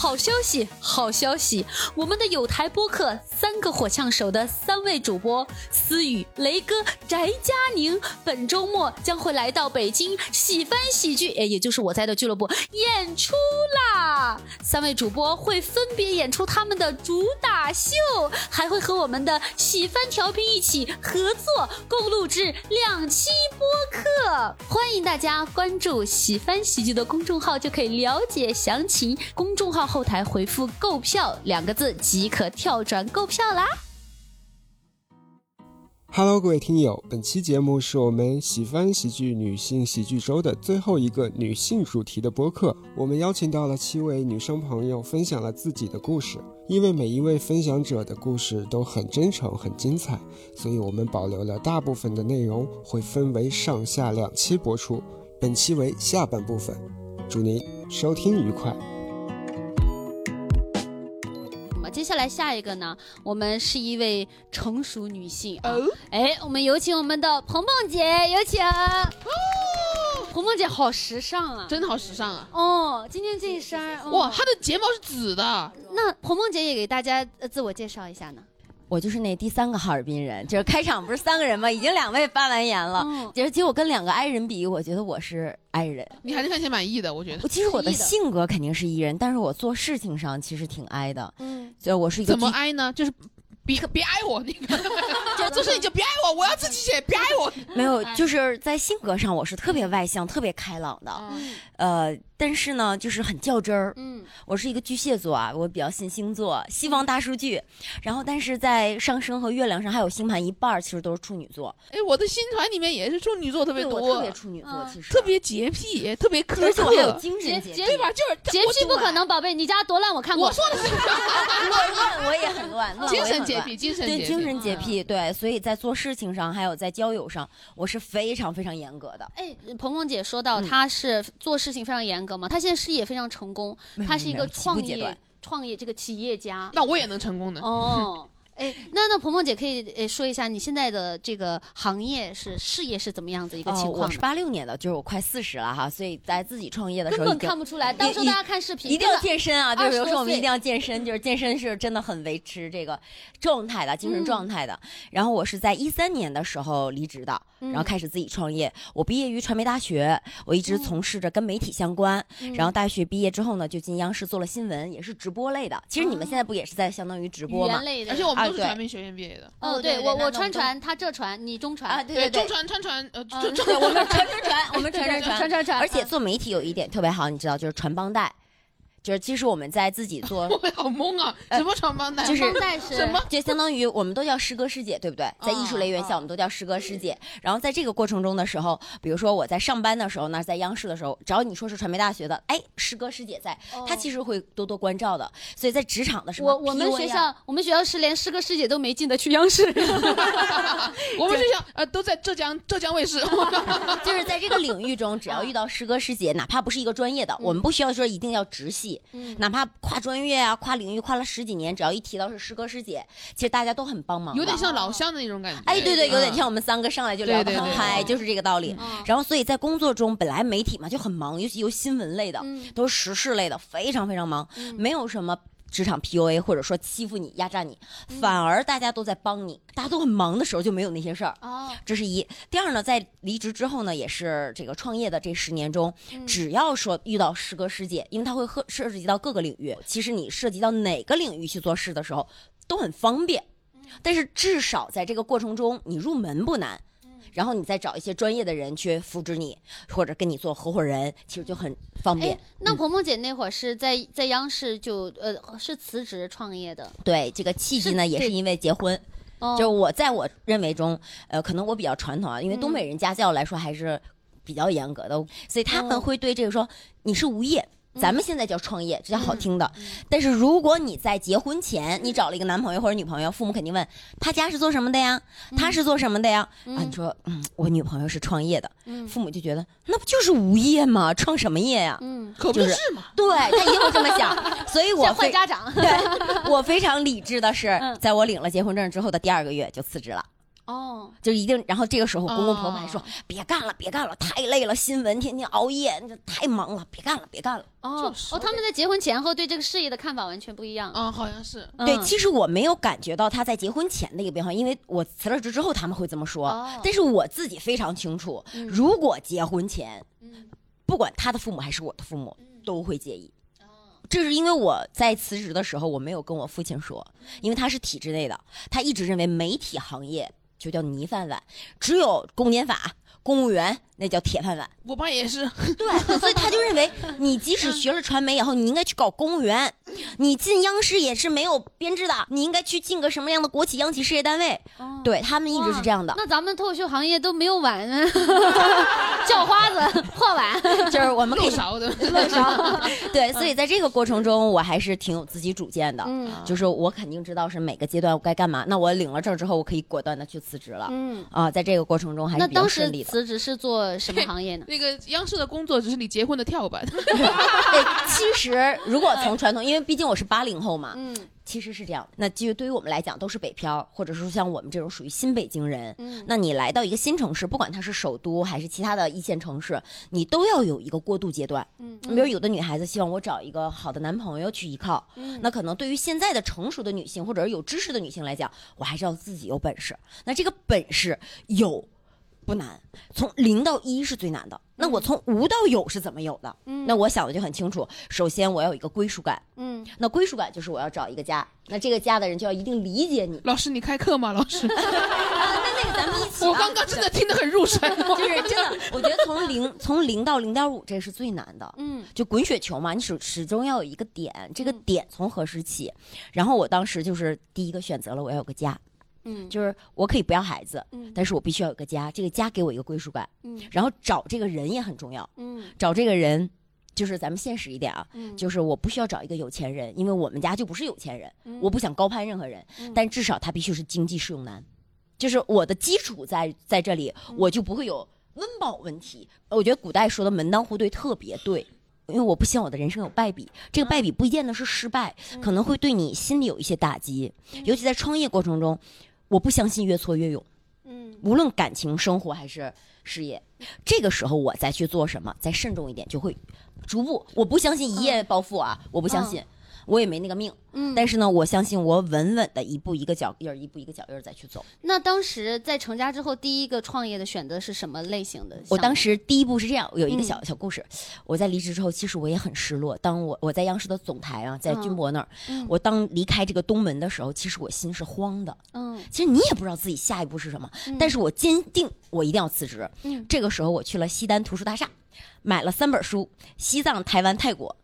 好消息，好消息！我们的有台播客三个火枪手的三位主播思雨、雷哥、翟佳宁，本周末将会来到北京喜翻喜剧，哎，也就是我在的俱乐部演出啦！三位主播会分别演出他们的主打秀，还会和我们的喜翻调频一起合作，共录制两期播客。欢迎大家关注喜翻喜剧的公众号，就可以了解详情。公众号 后台回复“购票”两个字即可跳转购票啦。Hello，各位听友，本期节目是我们喜翻喜剧女性喜剧周的最后一个女性主题的播客。我们邀请到了七位女生朋友，分享了自己的故事。因为每一位分享者的故事都很真诚、很精彩，所以我们保留了大部分的内容，会分为上下两期播出。本期为下半部分，祝您收听愉快。接下来下一个呢，我们是一位成熟女性啊，哎，我们有请我们的鹏鹏姐，有请。哦鹏鹏姐好时尚啊！真的好时尚啊！哦，今天这一身哇，她的睫毛是紫的，那鹏鹏姐也给大家呃自我介绍一下呢。我就是那第三个哈尔滨人，就是开场不是三个人吗？已经两位发完言了，嗯就是结果跟两个 I 人比，我觉得我是 I 人。你还是看起来满意的，我觉得我。其实我的是 E 的性格肯定是 E 人，但是我做事情上其实挺 I 的，嗯，就我是一个怎么巨挨呢？就是别别爱我，那个，就做事你就别爱我，我要自己写，别爱我。没有，就是在性格上我是特别外向、特别开朗的，呃，但是呢，就是很较真儿。嗯，我是一个巨蟹座啊，我比较信星座，西方大数据，然后但是在上升和月亮上还有星盘一半儿其实都是处女座，哎，我的星团里面也是处女座特别多，特别处女座嗯，其实特别洁癖，特别苛而且我还有，精神洁癖对吧？就是洁癖不可。能，宝贝，你家多乱我看过。我说的是乱 乱我也很乱，乱精我也很乱神洁癖，精神对洁癖。精神洁癖，对，所以在做事情上，还有在交友上，我是非常非常严格的。哎，鹏鹏姐说到嗯她是做事情非常严格嘛，她现在事业非常成功，没有她是一个创业创业这个企业家。那我也能成功的。哦，哎，那那鹏鹏姐可以呃说一下你现在的这个行业是事业是怎么样子一个情哦，况呢？我是八六年的，就是我快四十了哈，所以在自己创业的时候根本看不出来，到时候大家看视频一定要健身啊！就是有时候我们一定要健身，就是健身是真的很维持这个状态的精神状态的。然后我是在一三年的时候离职的，然后开始自己创业。我毕业于传媒大学，我一直从事着跟媒体相关。然后大学毕业之后呢，就进央视做了新闻，也是直播类的。其实你们现在不也是在相当于直播吗？类的，而且我们都是传媒学院毕业的。哦，对我我川传，他浙传，你中传啊，对对对中。传川传，呃，嗯中对，我们传传传，我们传传传，传传传，而且做媒体有一点特别好，你知道，就是传帮带，就是其实我们在自己 做，我好懵啊！什么传帮带？就是 帮带是什么？就相当于我们都叫师哥师姐，对不对？在艺术类院校，我们都叫师哥师姐。然后在这个过程中的时候，比如说我在上班的时候呢，在央视的时候，只要你说是传媒大学的，哎，师哥师姐在，他其实会多多关照的。所以在职场的时候，我我们学啊校我们学校是连师哥师姐都没进得去央视。我们学校呃都在浙江浙江卫视。就是在这个领域中，只要遇到师哥师姐，哪怕不是一个专业的，我们不需要说一定要直系，哪怕跨专业啊、跨领域跨了十几年，只要一提到是师哥师姐，其实大家都很帮忙，有点像老乡的那种感觉。哎，对对，有点嗯。像我们三个上来就聊得很嗨，嗯。就是这个道理。然后，所以在工作中，本来媒体嘛就很忙，尤其有新闻类的，都是时事类的，非常非常忙，没有什么。职场 PUA 或者说欺负你、压榨你，反而大家都在帮你，大家都很忙的时候就没有那些事儿。哦，这是一。第二呢，在离职之后呢，也是这个创业的这十年中，只要说遇到师哥师姐，因为他会涉涉及到各个领域，其实你涉及到哪个领域去做事的时候都很方便。但是至少在这个过程中，你入门不难。然后你再找一些专业的人去扶持你，或者跟你做合伙人，其实就很方便哎。，那鹏鹏姐那会儿是在在央视就呃是辞职创业的，对这个契机呢，也是因为结婚。哦就是我在我认为中，呃，可能我比较传统啊，因为东北人家教来说还是比较严格的，所以他们会对这个说你是无业。咱们现在叫创业，这叫好听的。但是如果你在结婚前，你找了一个男朋友或者女朋友，父母肯定问他家是做什么的呀？他是做什么的呀？啊，你说，嗯，我女朋友是创业的，父母就觉得那不就是无业吗？创什么业呀？嗯，可不就是是嘛？对他一定会这么想，所以我换家长。对我非常理智的是嗯，在我领了结婚证之后的第二个月就辞职了。哦，就一定。然后这个时候，公公婆婆还说哦：“别干了，别干了，太累了，新闻天天熬夜，这太忙了，别干了，别干了。哦就是哦，他们在结婚前后对这个事业的看法完全不一样。嗯，好像是。嗯对，其实我没有感觉到他在结婚前的一个变化，因为我辞了职之后他们会这么说，哦但是我自己非常清楚，嗯如果结婚前，嗯不管他的父母还是我的父母，嗯都会介意。哦这是因为我在辞职的时候，我没有跟我父亲说，因为他是体制内的，他一直认为媒体行业就叫泥饭碗，只有公检法、公务员那叫铁饭碗。我爸也是，对，所以他就认为你即使学了传媒以后，你应该去搞公务员，你进央视也是没有编制的，你应该去进个什么样的国企、央企事业单位。哦对他们一直是这样的，那咱们脱口秀行业都没有碗，叫花子破碗。就是我们漏勺的漏勺。对，所以在这个过程中，我还是挺有自己主见的。嗯就是我肯定知道是每个阶段我该干嘛。那我领了证之后，我可以果断的去辞职了。嗯，啊，在这个过程中还是比较那当时顺利的。辞职是做什么行业呢？那个央视的工作只是你结婚的跳板。对，其实如果从传统，因为毕竟我是八零后嘛，嗯其实是这样。那就对于我们来讲，都是北漂，或者说像我们这种属于新北京人。嗯那你来到一个新城市，不管它是首都还是其他的一线城市，你都要有一个过渡阶段。嗯比如有的女孩子希望我找一个好的男朋友去依靠，嗯那可能对于现在的成熟的女性或者是有知识的女性来讲，我还是要自己有本事。那这个本事有不难，从零到一是最难的。那我从无到有是怎么有的？嗯那我想的就很清楚。首先我要有一个归属感，嗯那归属感就是我要找一个家，那这个家的人就要一定理解你。老师，你开课吗？老师，啊，那那个咱们一起、啊。我刚刚真的听得很入神。就是真的，我觉得从零从零到零点五这是最难的。嗯就滚雪球嘛，你始始终要有一个点，这个点从何时起？然后我当时就是第一个选择了我要有个家，嗯就是我可以不要孩子，嗯但是我必须要有个家，这个家给我一个归属感。嗯然后找这个人也很重要，嗯找这个人。就是咱们现实一点啊，嗯就是我不需要找一个有钱人，因为我们家就不是有钱人，嗯我不想高攀任何人，嗯但至少他必须是经济适用男，就是我的基础在在这里，嗯我就不会有温饱问题。我觉得古代说的门当户对特别对。因为我不希望我的人生有败笔，这个败笔不见得是失败，嗯可能会对你心里有一些打击。尤其在创业过程中，我不相信越挫越勇，嗯。无论感情、生活还是事业，这个时候我再去做什么，再慎重一点，就会逐步。我不相信一夜暴富啊，我不相信，我也没那个命。嗯。但是呢，我相信我稳稳的一步一个脚印儿，一步一个脚印儿再去走。那当时在成家之后，第一个创业的选择是什么类型的？我当时第一步是这样，我有一个嗯小、小故事。我在离职之后，其实我也很失落。当我我在央视的总台啊，在军博那儿，嗯我当离开这个东门的时候，其实我心是慌的。嗯其实你也不知道自己下一步是什么，嗯但是我坚定我一定要辞职。嗯这个时候我去了西单图书大厦，买了三本书，西藏、台湾、泰国。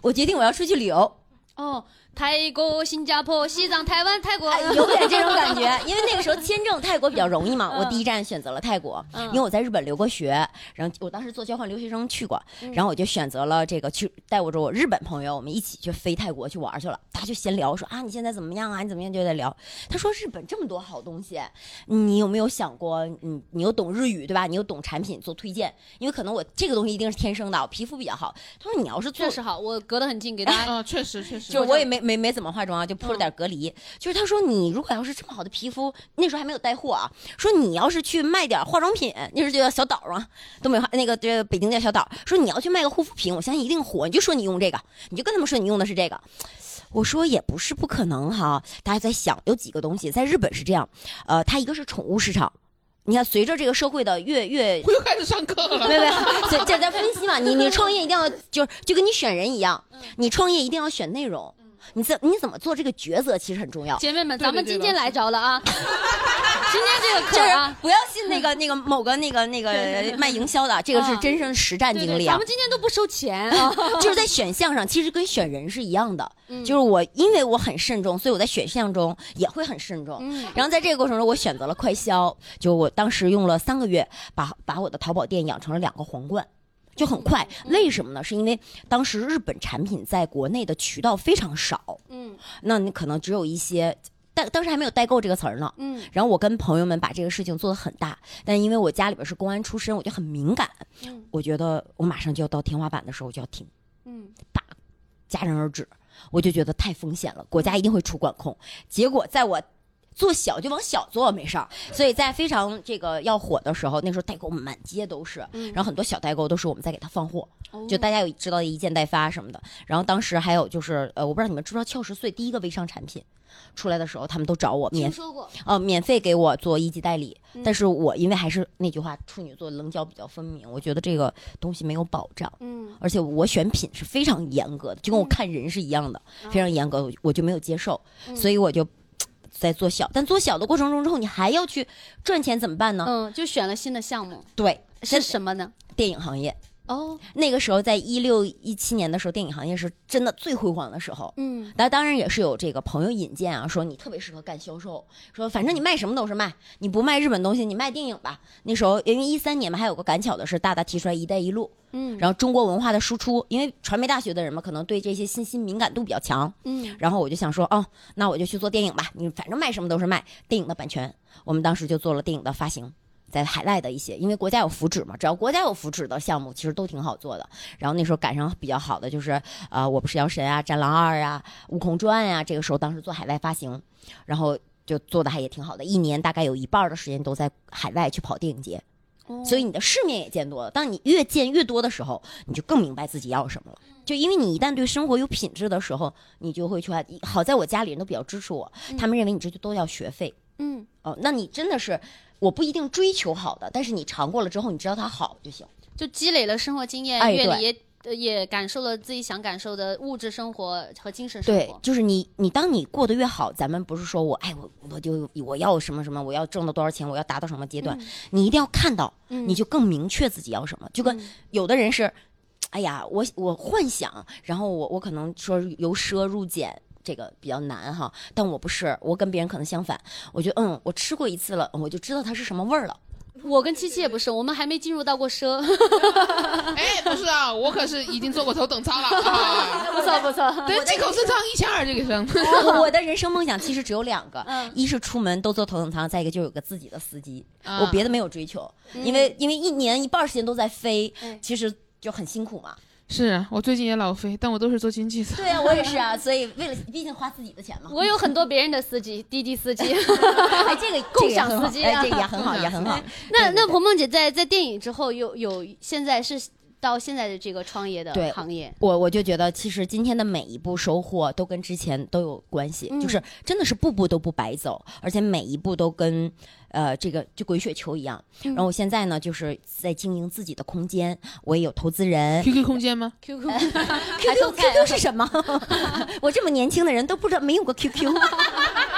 我决定我要出去旅游，哦，泰国、新加坡、西藏、台湾、泰国，哎有点这种感觉。因为那个时候签证泰国比较容易嘛，嗯我第一站选择了泰国，嗯因为我在日本留过学，然后我当时做交换留学生去过，嗯然后我就选择了这个去带我着我日本朋友，我们一起去飞泰国去玩去了。他就闲聊说啊，你现在怎么样啊？你怎么样？就在聊。他说日本这么多好东西，你有没有想过，你你又懂日语对吧？你又懂产品做推荐，因为可能我这个东西一定是天生的，我皮肤比较好。他说你要是做确实好，我隔得很近，给大家。啊，确实确实。就我也没 没没怎么化妆啊，就铺了点隔离。就是他说你如果要是这么好的皮肤，那时候还没有带货啊，说你要是去卖点化妆品，那时候就叫小岛啊，东北话那个这北京叫小岛，说你要去卖个护肤品，我相信一定火。你就说你用这个，你就跟他们说你用的是这个。我说也不是不可能哈，大家在想有几个东西，在日本是这样，呃，它一个是宠物市场，你看随着这个社会的越越我又开始上课了。没有没有，这这在分析嘛。你你创业一定要就是就跟你选人一样，你创业一定要选内容，你怎你怎么做这个抉择其实很重要。姐妹们，咱们今天来着了啊！今天这个就是课啊，不要信那个那个某个那个那个卖营销的，这个是真正实战经历啊咱们。今天都不收钱啊。就是在选项上，其实跟选人是一样的。嗯就是我因为我很慎重，所以我在选项中也会很慎重。嗯然后在这个过程中，我选择了快销，就我当时用了三个月，把把我的淘宝店养成了两个皇冠。就很快，嗯。为什么呢？是因为当时日本产品在国内的渠道非常少，嗯。那你可能只有一些，但当时还没有代购这个词儿呢。嗯。然后我跟朋友们把这个事情做得很大，但因为我家里边是公安出身，我就很敏感，嗯。我觉得我马上就要到天花板的时候，我就要停，嗯。啪戛然而止。我就觉得太风险了，国家一定会出管控。结果在我做小就往小做没事儿，所以在非常这个要火的时候，那时候代购满街都是，然后很多小代购都是我们在给他放货，就大家有知道的一件代发什么的。然后当时还有就是呃，我不知道你们知不知道俏十岁第一个微商产品出来的时候，他们都找我免听说过，呃免费给我做一级代理，但是我因为还是那句话，处女座棱角比较分明，我觉得这个东西没有保障。嗯，而且我选品是非常严格的，就跟我看人是一样的，非常严格，我就没有接受，所以我就在做小。但做小的过程中之后，你还要去赚钱，怎么办呢？嗯，就选了新的项目，对，是什么呢？电影行业。哦，那个时候，在一六一七年的时候，电影行业是真的最辉煌的时候。嗯，那当然也是有这个朋友引荐啊，说你特别适合干销售，说反正你卖什么都是卖，你不卖日本东西，你卖电影吧。那时候因为一三年嘛，还有个赶巧的是大大提出来“一带一路”，嗯，然后中国文化的输出，因为传媒大学的人嘛，可能对这些信息敏感度比较强，嗯，然后我就想说，哦，那我就去做电影吧，你反正卖什么都是卖电影的版权，我们当时就做了电影的发行。在海外的一些，因为国家有福祉嘛，只要国家有福祉的项目，其实都挺好做的。然后那时候赶上比较好的就是，呃，我不是药神啊，战狼二啊，悟空传呀、这个时候当时做海外发行，然后就做的还也挺好的，一年大概有一半儿的时间都在海外去跑电影节，哦所以你的世面也见多了。当你越见越多的时候，你就更明白自己要什么了。就因为你一旦对生活有品质的时候，你就会去爱。好在我家里人都比较支持我，他们认为你这就都要学费。嗯，哦，那你真的是，我不一定追求好的，但是你尝过了之后，你知道它好就行。就积累了生活经验、阅历，也呃也感受了自己想感受的物质生活和精神生对活，。就是你，你当你过得越好，咱们不是说我，哎，我我就我要什么什么，我要挣到多少钱，我要达到什么阶段，你一定要看到，嗯你就更明确自己要什么。就跟有的人是，哎呀，我我幻想，然后我我可能说由奢入俭。这个比较难哈，但我不是，我跟别人可能相反。我觉得，嗯，我吃过一次了，我就知道它是什么味儿了。我跟七七也不是，我们还没进入到过奢，哎，不是啊，我可是已经坐过头等舱了 啊！不错不错。对，进口正舱一千二这个升。我我的人生梦想其实只有两个，嗯一是出门都坐头等舱，再一个就有个自己的司机。啊我别的没有追求，因为因为一年一半时间都在飞嗯，其实就很辛苦嘛。是啊我最近也老飞，但我都是坐经济舱。对啊，我也是啊，所以为了毕竟花自己的钱嘛。我有很多别人的司机，滴滴司机。哎，这个共享司机啊哎，这个也很好，也很好。那那鹏鹏姐在在电影之后有有现在是到现在的这个创业的行业，我我就觉得，其实今天的每一步收获都跟之前都有关系，嗯就是真的是步步都不白走，而且每一步都跟呃这个就滚雪球一样。嗯然后我现在呢，就是在经营自己的空间，我也有投资人。QQ 空间吗？QQ 哎 QQ QQ 是什么？我这么年轻的人都不知道没有过 QQ。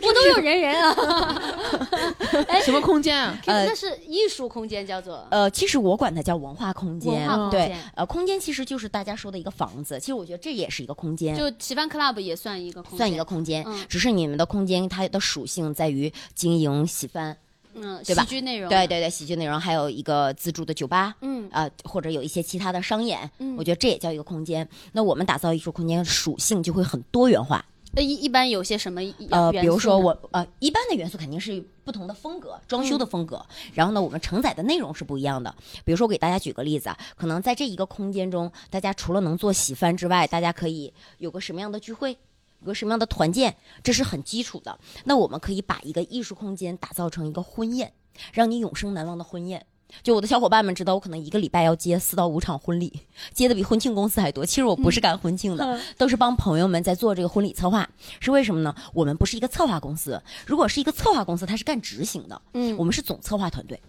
不都有人人啊 什么空间啊 呃那是艺术空间，叫做呃，其实我管它叫文化空间。文化空对间，呃，空间其实就是大家说的一个房子。其实我觉得这也是一个空间。就奇帆 Club 也算一个空间，算一个空间，嗯只是你们的空间它的属性在于经营喜番，嗯，对吧喜剧内容，对对对，喜剧内容，还有一个自助的酒吧，嗯啊、或者有一些其他的商演，嗯我觉得这也叫一个空间。那我们打造艺术空间属性就会很多元化，那一一般有些什么呃，比如说我呃，一般的元素肯定是不同的风格，装修的风格。然后呢，我们承载的内容是不一样的。比如说，我给大家举个例子啊，可能在这一个空间中，大家除了能做喜饭之外，大家可以有个什么样的聚会？有个什么样的团建，这是很基础的。那我们可以把一个艺术空间打造成一个婚宴，让你永生难忘的婚宴。就我的小伙伴们知道，我可能一个礼拜要接四到五场婚礼，接的比婚庆公司还多。其实我不是干婚庆的，都是帮朋友们在做这个婚礼策划。是为什么呢？我们不是一个策划公司，如果是一个策划公司，它是干执行的，嗯我们是总策划团队。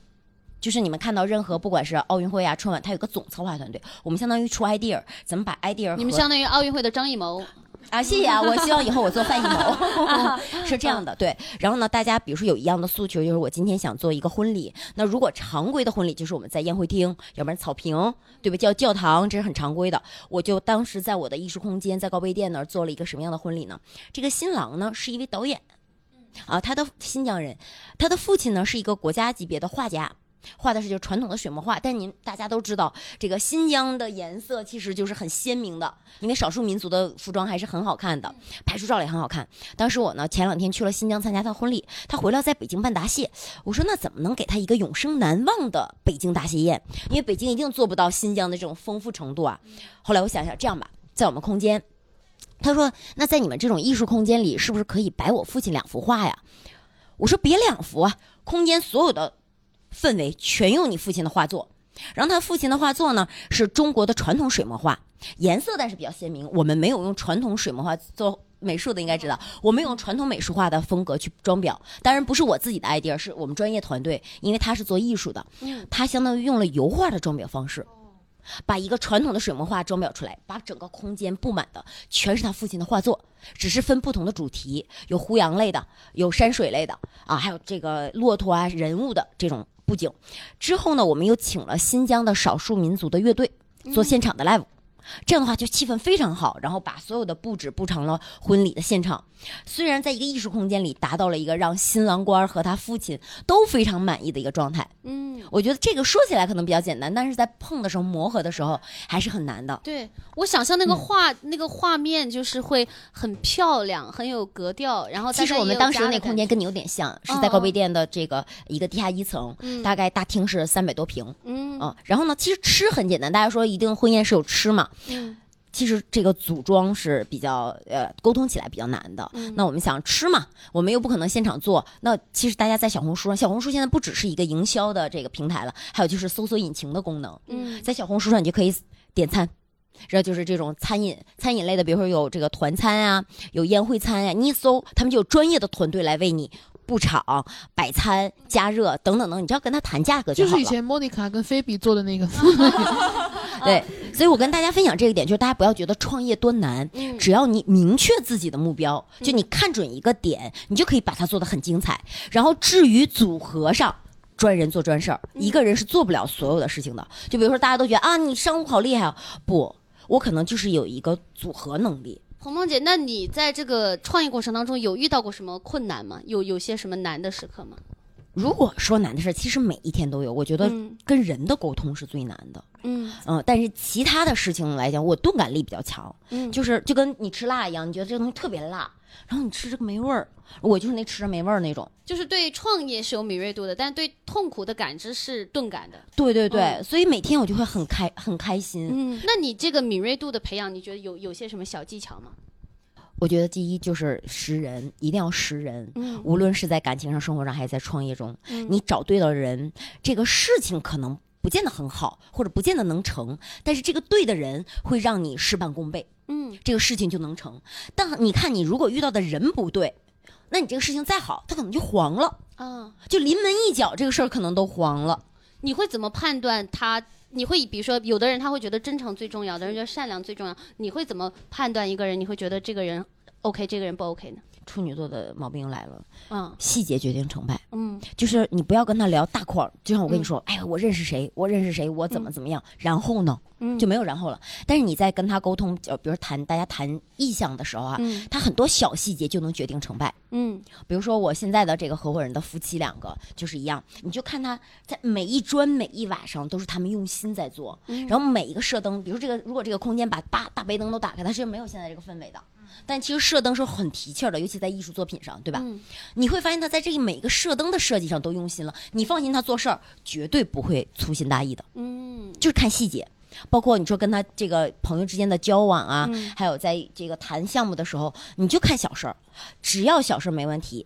就是你们看到任何不管是奥运会啊、春晚，它有个总策划团队，我们相当于出 idea，怎么把 idea 你们相当于奥运会的张艺谋，啊，谢谢啊！我希望以后我做范艺谋，是这样的，对。然后呢，大家比如说有一样的诉求，就是我今天想做一个婚礼。那如果常规的婚礼，就是我们在宴会厅，要不然草坪，对吧？叫教堂，这是很常规的。我就当时在我的艺术空间，在高碑店那儿做了一个什么样的婚礼呢？这个新郎呢是一位导演，啊，他的新疆人，他的父亲呢是一个国家级别的画家。画的是就是传统的水墨画，但您大家都知道，这个新疆的颜色其实就是很鲜明的，因为少数民族的服装还是很好看的，拍出照也很好看。当时我呢前两天去了新疆参加他的婚礼，他回来在北京办答谢，我说那怎么能给他一个永生难忘的北京答谢宴？因为北京一定做不到新疆的这种丰富程度啊。后来我想想，这样吧，在我们空间。他说：“那在你们这种艺术空间里，是不是可以摆我父亲两幅画呀？”我说：“别两幅啊，空间所有的氛围全用你父亲的画作。”然后他父亲的画作呢，是中国的传统水墨画，颜色但是比较鲜明。我们没有用传统水墨画做美术的，应该知道，我们用传统美术画的风格去装裱。当然不是我自己的 idea，是我们专业团队，因为他是做艺术的，他相当于用了油画的装裱方式。把一个传统的水墨画装裱出来，把整个空间布满的全是他父亲的画作，只是分不同的主题，有胡杨类的，有山水类的啊，还有这个骆驼啊、人物的这种布景。之后呢，我们又请了新疆的少数民族的乐队做现场的 live。这样的话就气氛非常好，然后把所有的布置布成了婚礼的现场。虽然在一个艺术空间里达到了一个让新郎官和他父亲都非常满意的一个状态。嗯，我觉得这个说起来可能比较简单，但是在碰的时候磨合的时候还是很难的。对我想象那个画那个画面就是会很漂亮，很有格调。然后其实我们当时那空间跟你有点像，是在高碑店的这个一个地下一层，大概大厅是三百多平。嗯啊，然后呢，其实吃很简单，大家说一定婚宴是有吃嘛。嗯，其实这个组装是比较呃沟通起来比较难的。那我们想吃嘛，我们又不可能现场做。那其实大家在小红书上，小红书现在不只是一个营销的这个平台了，还有就是搜索引擎的功能。嗯，在小红书上你就可以点餐，然后就是这种餐饮餐饮类的，比如说有这个团餐啊，有宴会餐呀，你一搜，他们就有专业的团队来为你。布场、摆餐、加热等等等，你只要跟他谈价格就好了。就是以前莫妮卡跟菲比做的那个。对，所以我跟大家分享这一点，就是大家不要觉得创业多难，只要你明确自己的目标，就你看准一个点，你就可以把它做得很精彩。然后至于组合上，专人做专事儿，一个人是做不了所有的事情的。就比如说大家都觉得啊，你商务好厉害啊，不，我可能就是有一个组合能力。鹏鹏姐，那你在这个创业过程当中有遇到过什么困难吗？有有些什么难的时刻吗？如果说难的事，其实每一天都有。我觉得跟人的沟通是最难的。嗯嗯，但是其他的事情来讲，我钝感力比较强。嗯，就是就跟你吃辣一样，你觉得这个东西特别辣。然后你吃这个没味儿，我就是那吃着没味儿那种。就是对创业是有敏锐度的，但是对痛苦的感知是钝感的。对对对，所以每天我就会很开很开心。嗯，那你这个敏锐度的培养，你觉得有有些什么小技巧吗？我觉得第一就是识人，一定要识人。嗯，无论是在感情上、生活上，还是在创业中，你找对了人，这个事情可能不见得很好，或者不见得能成，但是这个对的人会让你事半功倍。嗯，这个事情就能成。但你看，你如果遇到的人不对，那你这个事情再好，他可能就黄了。啊，就临门一脚，这个事儿可能都黄了。你会怎么判断他？你会比如说，有的人他会觉得真诚最重要，有的人觉得善良最重要。你会怎么判断一个人？你会觉得这个人 OK，这个人不 OK 呢？处女座的毛病来了，嗯，细节决定成败，嗯，就是你不要跟他聊大框，就像我跟你说，哎呀，我认识谁，我认识谁，我怎么怎么样，然后呢，嗯，就没有然后了。但是你在跟他沟通，就比如谈大家谈意向的时候啊，他很多小细节就能决定成败，嗯，比如说我现在的这个合伙人的夫妻两个就是一样，你就看他在每一砖每一瓦上都是他们用心在做，然后每一个射灯，比如这个如果这个空间把大大背灯都打开，它是没有现在这个氛围的。但其实射灯是很提气儿的，尤其在艺术作品上，对吧？你会发现他在这个每个射灯的设计上都用心了。你放心，他做事儿绝对不会粗心大意的。嗯，就是看细节，包括你说跟他这个朋友之间的交往啊，还有在这个谈项目的时候，你就看小事儿，只要小事儿没问题，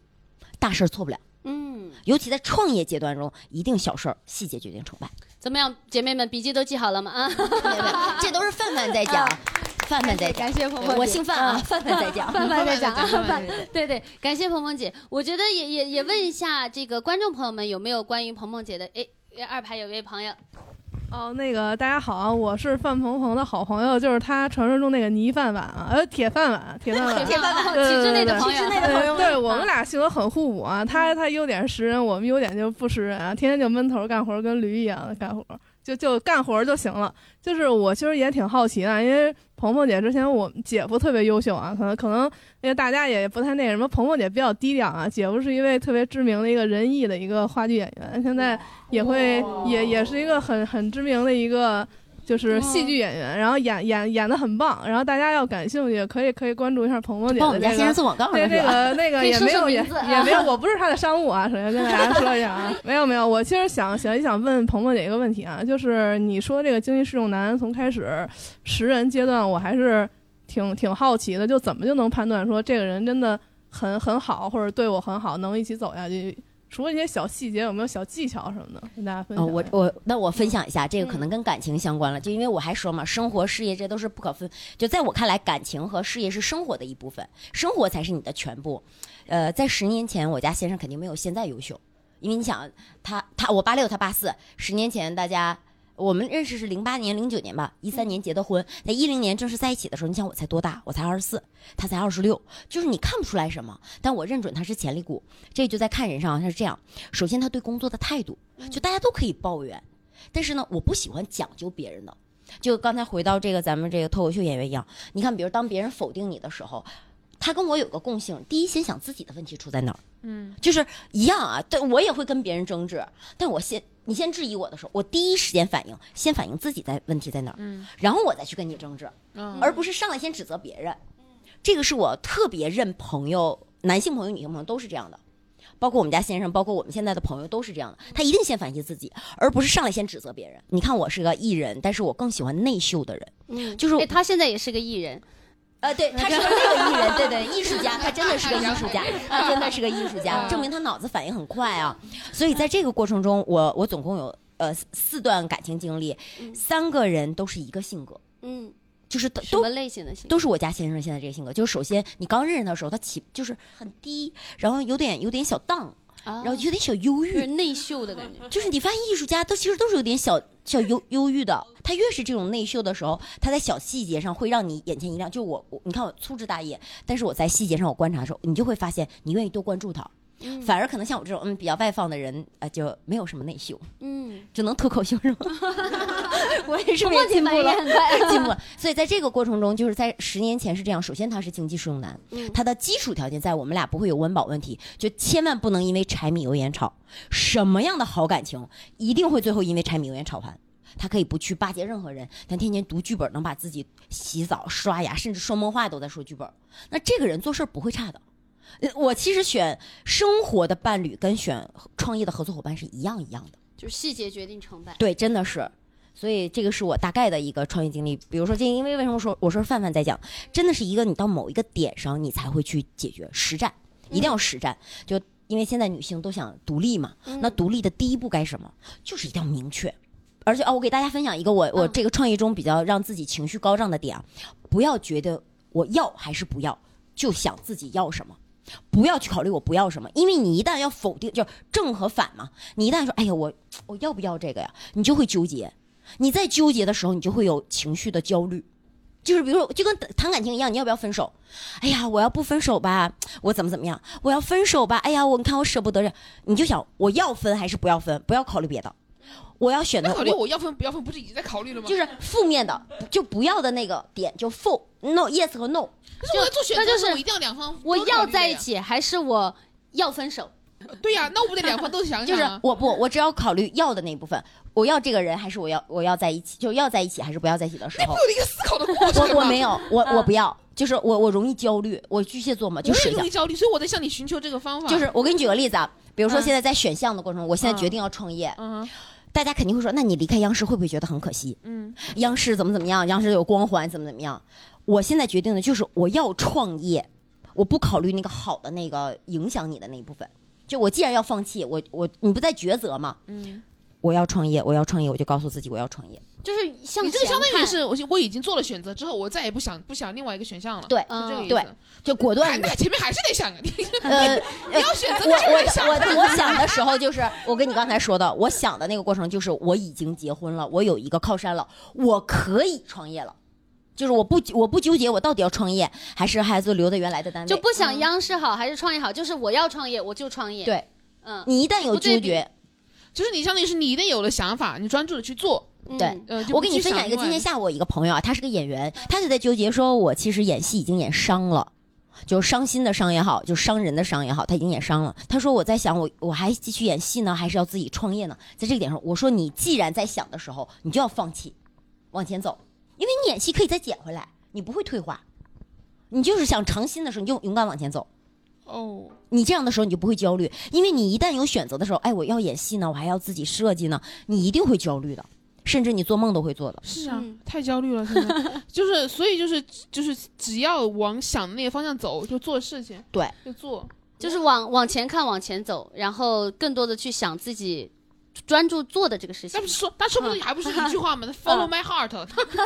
大事儿错不了。嗯，尤其在创业阶段中，一定小事儿细节决定成败。怎么样，姐妹们，笔记都记好了吗？啊，这都是范范在讲。范范在，感谢鹏鹏，我姓范啊，范范在讲，范范在讲，范对对，感谢鹏鹏姐。我觉得也也也问一下这个观众朋友们有没有关于鹏鹏姐的？哎，二排有位朋友。哦，那个大家好啊，我是范鹏鹏的好朋友，就是他传说中那个泥饭碗啊，呃，铁饭碗，铁饭碗，铁饭碗，体制内的朋友，对我们俩性格很互补啊。他他优点识人，我们优点就不识人啊，天天就闷头干活，跟驴一样的干活。就就干活就行了。就是我其实也挺好奇的，因为鹏鹏姐之前我姐夫特别优秀啊，可能可能因为大家也不太那什么，鹏鹏姐比较低调啊。姐夫是一位特别知名的一个仁义的一个话剧演员，现在也会也也是一个很很知名的一个。就是戏剧演员，然后演演演的很棒，然后大家要感兴趣，可以可以关注一下鹏鹏姐的这个。对那个那个也没有也也没有，我不是他的商务啊，首先跟大家说一下啊，没有没有，我其实想想一想问鹏鹏姐一个问题啊，就是你说这个经济适用男，从开始识人阶段，我还是挺挺好奇的，就怎么就能判断说这个人真的很很好，或者对我很好，能一起走下去？除了一些小细节，有没有小技巧什么的跟大家分哦，享？我我那我分享一下，这个可能跟感情相关了，就因为我还说嘛，生活事业这都是不可分。就在我看来，感情和事业是生活的一部分，生活才是你的全部。呃，在十年前，我家先生肯定没有现在优秀，因为你想，他他我八六，他八四，十年前大家。我们认识是零八年、零九年吧，一三年结的婚，在一零年正式在一起的时候，你想我才多大？我才二十四，他才二十六，就是你看不出来什么，但我认准他是潜力股。这就在看人上，他是这样：首先，他对工作的态度，就大家都可以抱怨，但是呢，我不喜欢讲究别人的。就刚才回到这个咱们这个脱口秀演员一样，你看，比如当别人否定你的时候，他跟我有个共性，第一先想自己的问题出在哪儿，嗯，就是一样啊。对我也会跟别人争执，但我先你先质疑我的时候，我第一时间反应先反应自己在问题在哪儿，嗯，然后我再去跟你争执，嗯而不是上来先指责别人。这个是我特别认朋友，男性朋友、女性朋友都是这样的。包括我们家先生，包括我们现在的朋友都是这样的，他一定先反省自己，而不是上来先指责别人。你看我是个艺人，但是我更喜欢内秀的人，嗯，就是哎，他现在也是个艺人，呃，对，他是个 那个艺人，对对，艺术家，他真的是个艺术家，他真的是个艺术家，证明他脑子反应很快啊。所以在这个过程中，我我总共有呃四段感情经历，三个人都是一个性格，嗯，就是都都什么类型的性格？都是我家先生现在这个性格。就是首先你刚认识他的时候，他起就是很低，然后有点有点小荡，啊然后有点小忧郁，内秀的感觉。就是你发现艺术家都其实都是有点小小忧忧郁的，他越是这种内秀的时候，他在小细节上会让你眼前一亮。就我我你看我粗枝大叶，但是我在细节上我观察的时候，你就会发现你愿意多关注他。反而可能像我这种嗯比较外放的人，呃，就没有什么内秀，嗯，只能脱口秀是吗？我也是冲没进步了。进步了。所以在这个过程中，就是在十年前是这样。首先，他是经济适用男，嗯他的基础条件在我们俩不会有温饱问题，就千万不能因为柴米油盐吵。什么样的好感情，一定会最后因为柴米油盐吵完。他可以不去巴结任何人，但天天读剧本，能把自己洗澡、刷牙，甚至说梦话都在说剧本。那这个人做事儿不会差的。呃我其实选生活的伴侣跟选创业的合作伙伴是一样一样的。就是细节决定成败。对，真的是。所以这个是我大概的一个创业经历。比如说，这因为为什么说我说范范在讲，真的是一个你到某一个点上，你才会去解决实战，一定要实战。就因为现在女性都想独立嘛，那独立的第一步该什么？就是一定要明确。而且哦，我给大家分享一个我我嗯这个创业中比较让自己情绪高涨的点啊，不要觉得我要还是不要，就想自己要什么。不要去考虑我不要什么，因为你一旦要否定，就正和反嘛。你一旦说，哎呀，我我要不要这个呀，你就会纠结。你在纠结的时候，你就会有情绪的焦虑。就是比如说，就跟谈感情一样，你要不要分手？哎呀，我要不分手吧，我怎么怎么样？我要分手吧，哎呀，我你看我舍不得这，你就想我要分还是不要分？不要考虑别的，我要选择那考虑我要分不要分，不是已经在考虑了吗？就是负面的，就不要的那个点就负 no yes 和 no。可是我要做选择那就是的时候，我一定要两方我。要在一起，还是我要分手？对呀，那我不得两方都想 想就是？我不，我只要考虑要的那一部分，我要这个人还是我要我要在一起，就要在一起还是不要在一起的时候不，有一个思考的过程我我没有，我嗯我不要，就是我我容易焦虑，我巨蟹座嘛，就我也水象容易，焦虑，所以我在向你寻求这个方法。就是我给你举个例子啊，比如说嗯现在在选项的过程中，我现在嗯决定要创业，嗯哼大家肯定会说，那你离开央视会不会觉得很可惜？嗯，央视怎么怎么样，央视有光环，怎么怎么样？我现在决定的就是我要创业，我不考虑那个好的那个影响你的那一部分。就我既然要放弃，我我你不在抉择嘛？嗯，我要创业，我要创业，我就告诉自己我要创业。就是向你这个相当于是我我已经做了选择之后，我再也不想不想另外一个选项了。对就这个意思。对就果断哎，那前面还是得想啊，你呃，你要选择我我我我想的时候就是我跟你刚才说的，我想的那个过程就是我已经结婚了，我有一个靠山了，我可以创业了。就是我不我不纠结我到底要创业还是孩子留在原来的单位，就不想央视好还是创业好，就是我要创业我就创业。，对嗯，你一旦有纠结，就是你相当于是你一旦有了想法，你专注的去做。对我给你分享一个，今天下午我一个朋友啊，他是个演员，他就在纠结说，我其实演戏已经演伤了。就伤心的伤也好，就伤人的伤也好，他已经演伤了。他说：“我在想我，我还继续演戏呢，还是要自己创业呢？”在这个点上，我说：“你既然在想的时候，你就要放弃，往前走，因为你演戏可以再捡回来，你不会退化。你就是想尝新的时候，你就勇敢往前走。哦，你这样的时候，你就不会焦虑，因为你一旦有选择的时候，哎，我要演戏呢，我还要自己设计呢，你一定会焦虑的。甚至你做梦都会做的。是啊嗯，太焦虑了，现在 就是，所以就是就是，只要往想的那个方向走，就做事情，对，就做。就是往往前看，往前走，然后更多的去想自己专注做的这个事情那不。是说，那说不定还不是一句话吗？Follow my heart，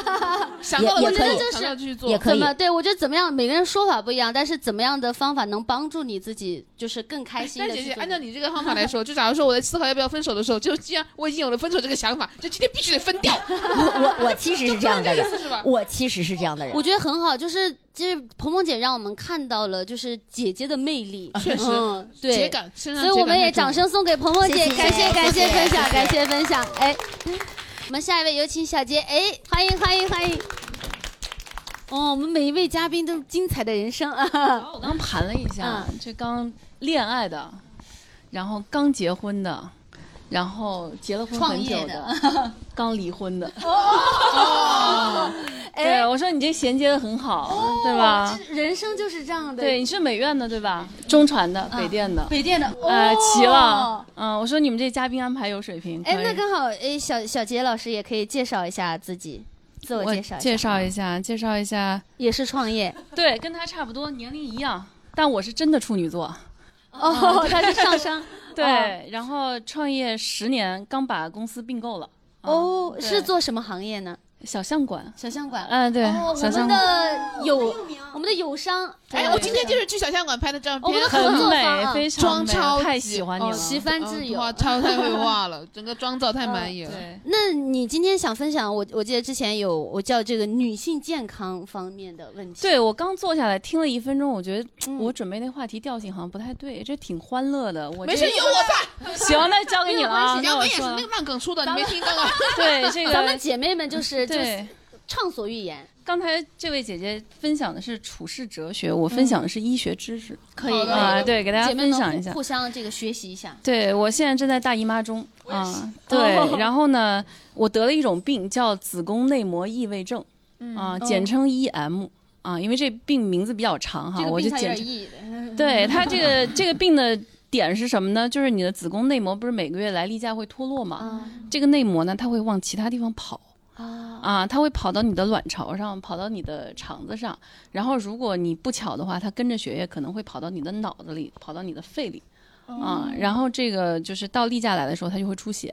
想也到了就做也可以想到就去做也。可以怎么？对我觉得怎么样？每个人说法不一样，但是怎么样的方法能帮助你自己，就是更开心但姐姐，的去按照你这个方法 来说，就假如说我在思考要不要分手的时候，就既然我已经有了分手这个想法，就今天必须得分掉，我我我其实是这样的人，我其实是这样的人我。觉得很好，就是就是鹏鹏姐让我们看到了就是姐姐的魅力，确实嗯，对。所以我们也掌声送给鹏鹏姐，感谢感谢分享，感谢分享。哎，我们下一位有请小杰，哎，欢迎欢迎欢迎。哦，我们每一位嘉宾都精彩的人生啊！我刚盘了一下，嗯这刚恋爱的，然后刚结婚的，然后结了婚创很久业的 刚离婚的。哦，对，我说你这衔接的很好，对吧？人生就是这样的。对，你是美院的对吧？中传的、北电的，北电的，呃，齐哦了。嗯，我说你们这嘉宾安排有水平。哎，那刚好，哎，小小杰老师也可以介绍一下自己，自我我介绍一下。介绍一下，介绍一下。也是创业 对，跟他差不多，年龄一样，但我是真的处女座。哦，他是上升 对，然后创业十年，刚把公司并购了。哦，是做什么行业呢？小相馆。小相馆。嗯，对，哦，我们相。的友，我们的友商，哎，我今天就是去小相馆拍的照片，我们的合很美作方啊，非常超太级喜欢你了。哦奇帆自由哇，超太会画了，整个妆造太满意了。对，那你今天想分享，我我记得之前有我叫这个女性健康方面的问题。对我刚坐下来听了一分钟，我觉得嗯我准备那话题调性好像不太对，这挺欢乐的。我没事，这有我在。行，那交给你了啊。那我们也是说那个烂梗出的，你没听到吗？对这个，咱们姐妹们就是对。畅所欲言，刚才这位姐姐分享的是处世哲学，我分享的是医学知识可以啊，对，给大家分享一下。互相这个学习一下。对我现在正在大姨妈中啊，对，然后呢，我得了一种病叫子宫内膜异位症啊，简称 EM 啊，因为这病名字比较长哈，这个我就简 对它这个这个病的点是什么呢？就是你的子宫内膜不是每个月来例假会脱落嘛？啊这个内膜呢，它会往其他地方跑。啊。啊，它会跑到你的卵巢上，跑到你的肠子上，然后如果你不巧的话，它跟着血液可能会跑到你的脑子里，跑到你的肺里，啊，然后这个就是到例假来的时候，它就会出血，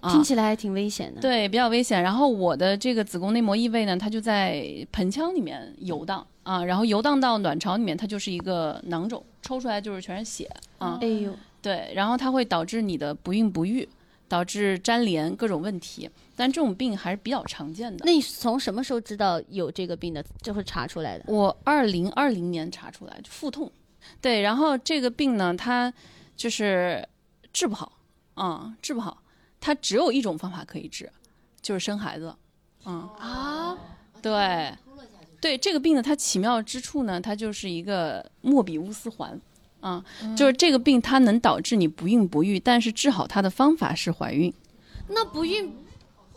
啊。听，起来还挺危险的。，对，比较危险。然后我的这个子宫内膜异位呢，它就在盆腔里面游荡啊，然后游荡到卵巢里面，它就是一个囊肿，抽出来就是全是血啊，哎呦，对，然后它会导致你的不孕不育，导致粘连各种问题，但这种病还是比较常见的。那你从什么时候知道有这个病的？就会查出来的？我二零二零年查出来，腹痛，对，然后这个病呢，它就是治不好，嗯，治不好，它只有一种方法可以治，就是生孩子，嗯啊，对，对，这个病呢，它奇妙之处呢，它就是一个莫比乌斯环。啊、就是这个病，它能导致你不孕不育，但是治好它的方法是怀孕。那不孕，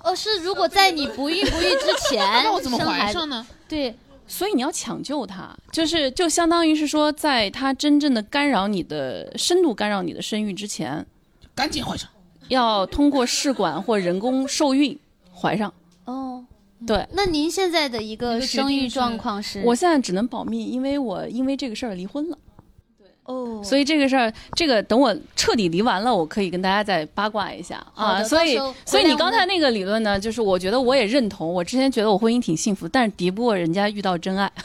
呃，是如果在你不孕不育之前 那我怎么生孩子？怀上呢？对，所以你要抢救它，就是就相当于是说，在它真正的干扰你的深度干扰你的生育之前，赶紧怀上。要通过试管或人工受孕怀上。哦，对那您现在的一个生育状况是？我现在只能保密，因为我因为这个事儿离婚了，哦，所以这个事儿，这个等我彻底离完了，我可以跟大家再八卦一下啊。所以所以你刚才那个理论呢，就是我觉得我也认同。我之前觉得我婚姻挺幸福，但是敌不过人家遇到真爱。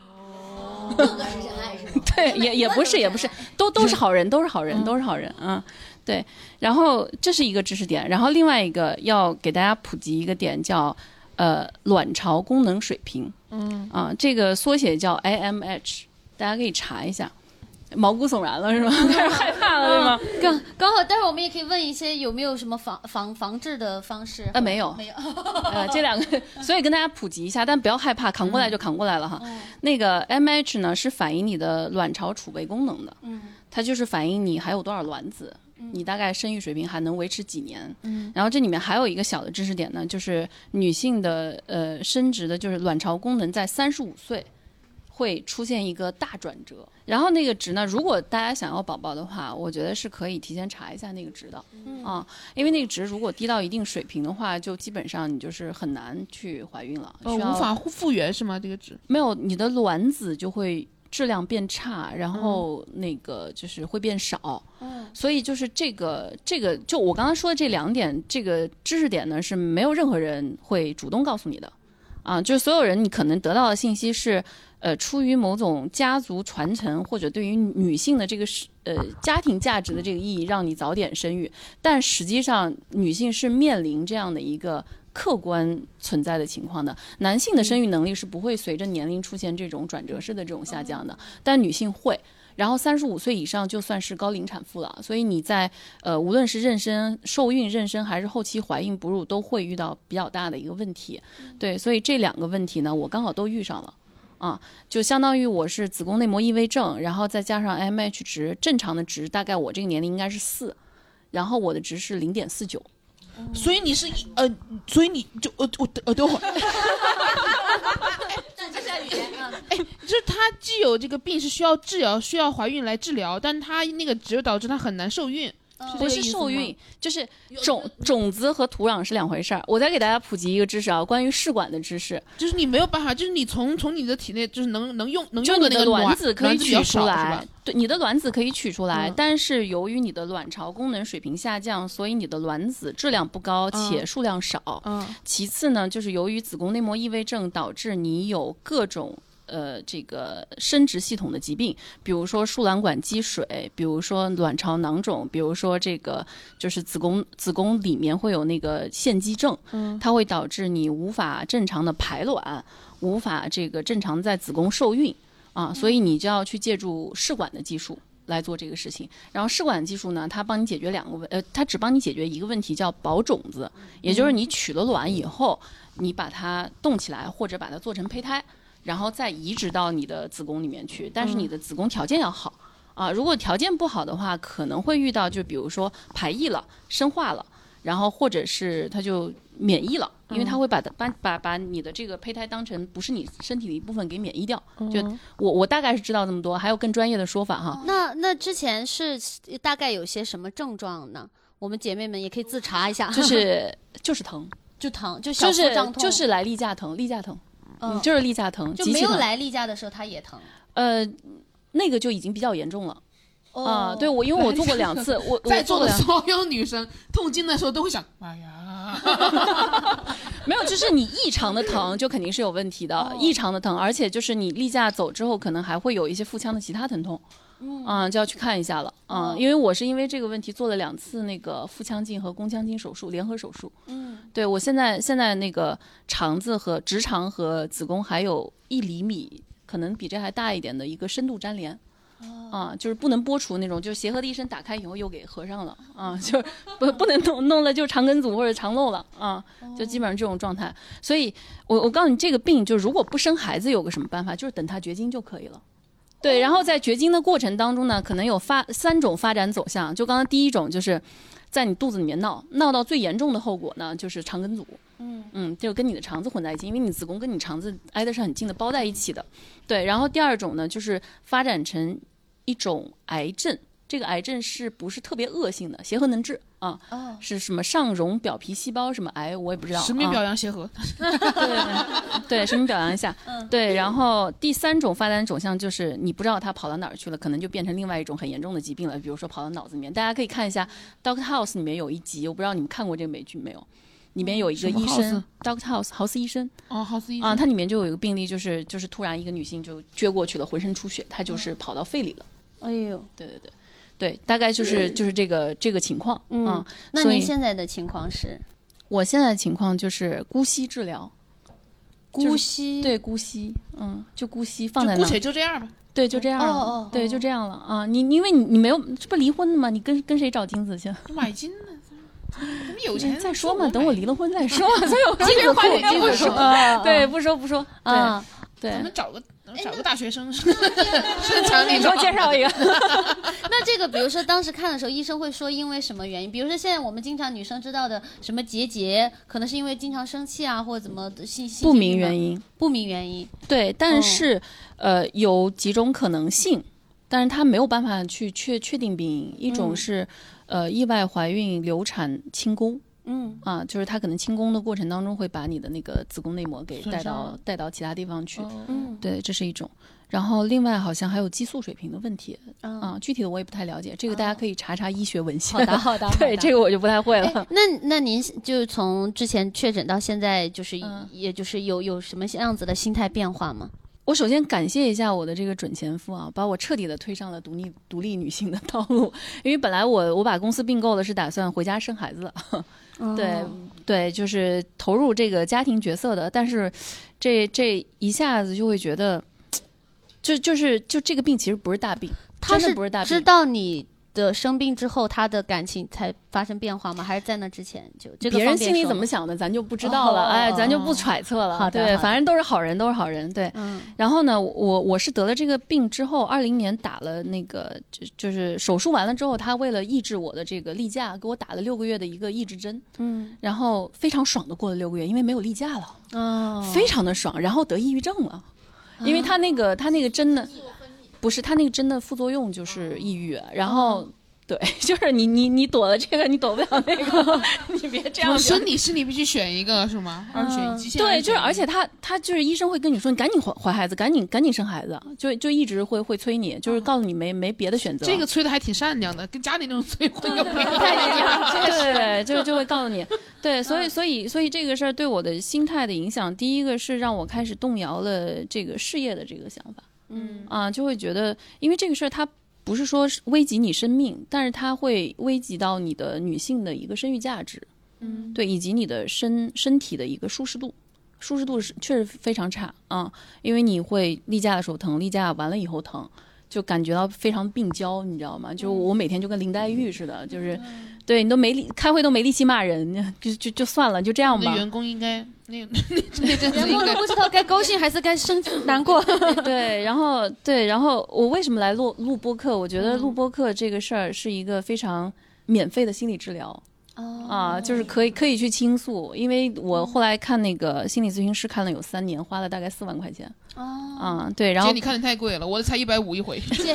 哦，个是真爱是吗对，也也不是，也不是，都都是好人，都是好人，都是好人啊。对，然后这是一个知识点，然后另外一个要给大家普及一个点叫，呃，卵巢功能水平，嗯，啊，这个缩写叫 IMH，大家可以查一下。毛骨悚然了是吗？开始害怕了对吗？刚刚好，待会儿我们也可以问一些有没有什么防防防治的方式？呃，没有，没有。呃，这两个，所以跟大家普及一下，但不要害怕，扛过来就扛过来了哈。那个 MH 呢是反映你的卵巢储备功能的，嗯它就是反映你还有多少卵子，你大概生育水平还能维持几年。嗯然后这里面还有一个小的知识点呢，就是女性的呃生殖的，就是卵巢功能在三十五岁会出现一个大转折。然后那个值呢，如果大家想要宝宝的话，我觉得是可以提前查一下那个值的，啊，因为那个值如果低到一定水平的话，就基本上你就是很难去怀孕了，呃，需要无法复原是吗？这个值？没有你的卵子就会质量变差，然后那个就是会变少。嗯，所以就是这个这个，就我刚刚说的这两点，这个知识点呢是没有任何人会主动告诉你的，啊，就是所有人你可能得到的信息是，呃，出于某种家族传承或者对于女性的这个是呃家庭价值的这个意义，让你早点生育，但实际上女性是面临这样的一个。客观存在的情况的，男性的生育能力是不会随着年龄出现这种转折式的这种下降的，但女性会。然后三十五岁以上就算是高龄产妇了，所以你在呃无论是妊娠、受孕、妊娠还是后期怀孕哺乳，都会遇到比较大的一个问题。对，所以这两个问题呢，我刚好都遇上了。啊，就相当于我是子宫内膜异位症，然后再加上 AMH 值正常的值，大概我这个年龄应该是四，然后我的值是零点四九。所以你是一呃，所以你就呃我呃等会儿，暂停下语言啊。就是他既有这个病是需要治疗，需要怀孕来治疗，但他那个只有导致他很难受孕，不是受孕，就是种种子和土壤是两回事儿。我再给大家普及一个知识啊，关于试管的知识，就是你没有办法，就是你从从你的体内就是能能用能就你的那个卵子可以取出来？，对，你的卵子可以取出来，嗯但是由于你的卵巢功能水平下降，所以你的卵子质量不高且嗯数量少。嗯其次呢，就是由于子宫内膜异位症导致你有各种。呃，这个生殖系统的疾病，比如说输卵管积水，比如说卵巢囊肿，比如说这个就是子宫子宫里面会有那个腺肌症，嗯它会导致你无法正常的排卵，无法这个正常在子宫受孕啊，所以你就要去借助试管的技术。来做这个事情，然后试管技术呢，它帮你解决两个问，呃，它只帮你解决一个问题，叫保种子，也就是你取了卵以后，你把它冻起来，或者把它做成胚胎，然后再移植到你的子宫里面去，但是你的子宫条件要好。啊，如果条件不好的话，可能会遇到就比如说排异了、生化了，然后或者是它就免疫了，因为它会把它把把把你的这个胚胎当成不是你身体的一部分给免疫掉。就我我大概是知道这么多，还有更专业的说法哈。那那之前是大概有些什么症状呢？我们姐妹们也可以自查一下，就是就是疼，就疼，就小就是腹胀痛，就是来例假疼，例假疼，嗯。就是例假疼，就没有。来例假的时候它也疼。呃，那个就已经比较严重了。啊。哦对我，因为我做过两次，我我在座的所有女生痛经的时候都会想，妈呀，没有，就是你异常的疼，就肯定是有问题的，异常的疼，而且就是你例假走之后，可能还会有一些腹腔的其他疼痛，嗯，就要去看一下了，啊、因为我是因为这个问题做了两次那个腹腔镜和宫腔镜手术，联合手术，嗯，对我现在现在那个肠子和直肠和子宫还有一厘米，可能比这还大一点的一个深度粘连。啊，就是不能剥除那种，就是协和的医生打开以后又给合上了啊，就是不不能弄弄了就肠梗阻或者肠漏了啊，就基本上这种状态。所以我我告诉你，这个病就如果不生孩子有个什么办法，就是等它绝经就可以了。对，然后在绝经的过程当中呢，可能有发三种发展走向。就刚刚第一种就是在你肚子里面闹，闹到最严重的后果呢，就是肠梗阻。嗯嗯，就跟你的肠子混在一起，因为你子宫跟你肠子挨得是很近的，包在一起的。对，然后第二种呢，就是发展成一种癌症。这个癌症是不是特别恶性的？协和能治啊，哦，是什么上溶表皮细胞什么癌，我也不知道。啊实名表扬协和，对对对，实名表扬一下。嗯对，然后第三种发展走向就是你不知道它跑到哪儿去了，可能就变成另外一种很严重的疾病了，比如说跑到脑子里面。大家可以看一下《Doctor House》里面有一集，我不知道你们看过这个美剧没有？里面有一个医生，Doctor House 豪斯医生哦，豪斯医生啊，生，它里面就有一个病例，就是就是突然一个女性就撅过去了，浑身出血，她就是跑到肺里了。哎呦，对对对。对，大概就是就是这个这个情况，嗯嗯，那您现在的情况是我现在的情况就是姑息治疗，姑息，对，姑息，嗯，就姑息放在那儿，且就这样吧。对，就这样了，哦哦对，哦就这样了啊。你因为你你没有，这不离婚的吗？你跟跟谁找金子去？买金呢？咱们有钱再说嘛，等我离了婚再说。所以我金子库金子库，金子库，不说啊对，不说不说，啊，对咱，们找个找个大学生生产力你给我介绍一个。那这个，比如说当时看的时候，医生会说因为什么原因？比如说现在我们经常女生知道的什么结节，可能是因为经常生气啊，或者怎么的信息不明，原因。不明原因。对，哦但是、呃有几种可能性，但是他没有办法去确确定病因。一种嗯是、呃意外怀孕、流产、清宫。嗯啊，就是它可能清宫的过程当中会把你的那个子宫内膜给带到带到其他地方去，嗯对，这是一种。然后另外好像还有激素水平的问题嗯，啊，具体的我也不太了解，这个大家可以查查医学文献。好的 好的。对，这个我就不太会哎了。，那那您就从之前确诊到现在，就是、嗯也就是有有什么样子的心态变化吗？我首先感谢一下我的这个准前夫啊，把我彻底的推上了独立独立女性的道路。因为本来我我把公司并购了，是打算回家生孩子哦对，就是投入这个家庭角色的。但是这这一下子就会觉得，就就是就这个病其实不是大病，他是知不是大病。知道你的生病之后，他的感情才发生变化吗？还是在那之前就这个别人心里？怎么想的，咱就不知道了。哦哎，咱就不揣测了。对，好的对反正都是好人，都是好人。对，嗯然后呢，我我是得了这个病之后，二零年打了那个就就是手术完了之后，他为了抑制我的这个例假，给我打了六个月的一个抑制针，嗯然后非常爽的过了六个月，因为没有例假了，哦非常的爽，然后得抑郁症了，因为他那个他那个针的不是他那个真的副作用就是抑郁，然后。对，就是你你你躲了这个，你躲不了那个，你别这样我子。生理是你必须选一个是吗？二选一，对，就是而且他他就是医生会跟你说，你赶紧怀怀孩子，赶紧赶紧生孩子，就就一直会会催你，就是告诉你没没别的选择。这个催的还挺善良的，跟家里那种催会就不一不太一样。对对对，就就会告诉你，对，所以所以所以这个事儿对我的心态的影响，第一个是让我开始动摇了这个事业的这个想法嗯啊，就会觉得，因为这个事儿它不是说危及你生命，但是它会危及到你的女性的一个生育价值，嗯对，以及你的身身体的一个舒适度。舒适度是确实非常差啊，因为你会例假的时候疼，例假完了以后疼，就感觉到非常病娇，你知道吗？就我每天就跟林黛玉似的，就是对你都没力，开会都没力气骂人，就就就算了，就这样吧。员工应该那 那那阵子员应该工都不知道该高兴还是该生难过。对，然后对，然后我为什么来录录播客？我觉得录播客这个事儿是一个非常免费的心理治疗。啊，就是可以可以去倾诉，因为我后来看那个心理咨询师看了有三年，花了大概四万块钱。哦，啊，对，然后姐你看的太贵了，我的才一百五一回。姐，姐，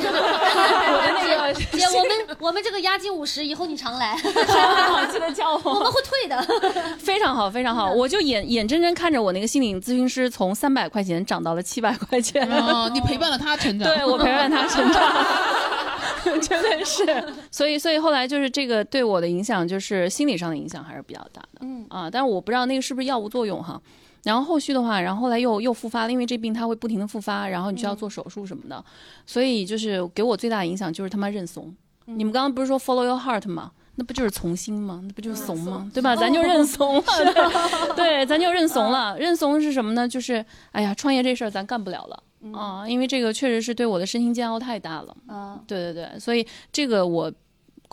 姐，我们 我们这个押金五十，以后你常来，好记得叫我我，们会退的。非常好，非常好，我就眼眼睁睁看着我那个心理咨询师从三百块钱涨到了七百块钱。哦，你陪伴了他成长。对我陪伴他成长，真的是。所以，所以后来就是这个对我的影响，就是心理上的影响还是比较大的。嗯啊，但是我不知道那个是不是药物作用哈。然后后续的话，然后后来又又复发了，因为这病它会不停的复发，然后你需要做手术什么的，所以就是给我最大的影响就是他妈认怂。你们刚刚不是说 follow your heart 吗？那不就是从心吗？那不就是怂吗？对吧？咱就认怂了，对对，咱就认怂了。认怂是什么呢？就是哎呀，创业这事儿咱干不了了。啊，因为这个确实是对我的身心煎熬太大了。啊，对对对，所以这个我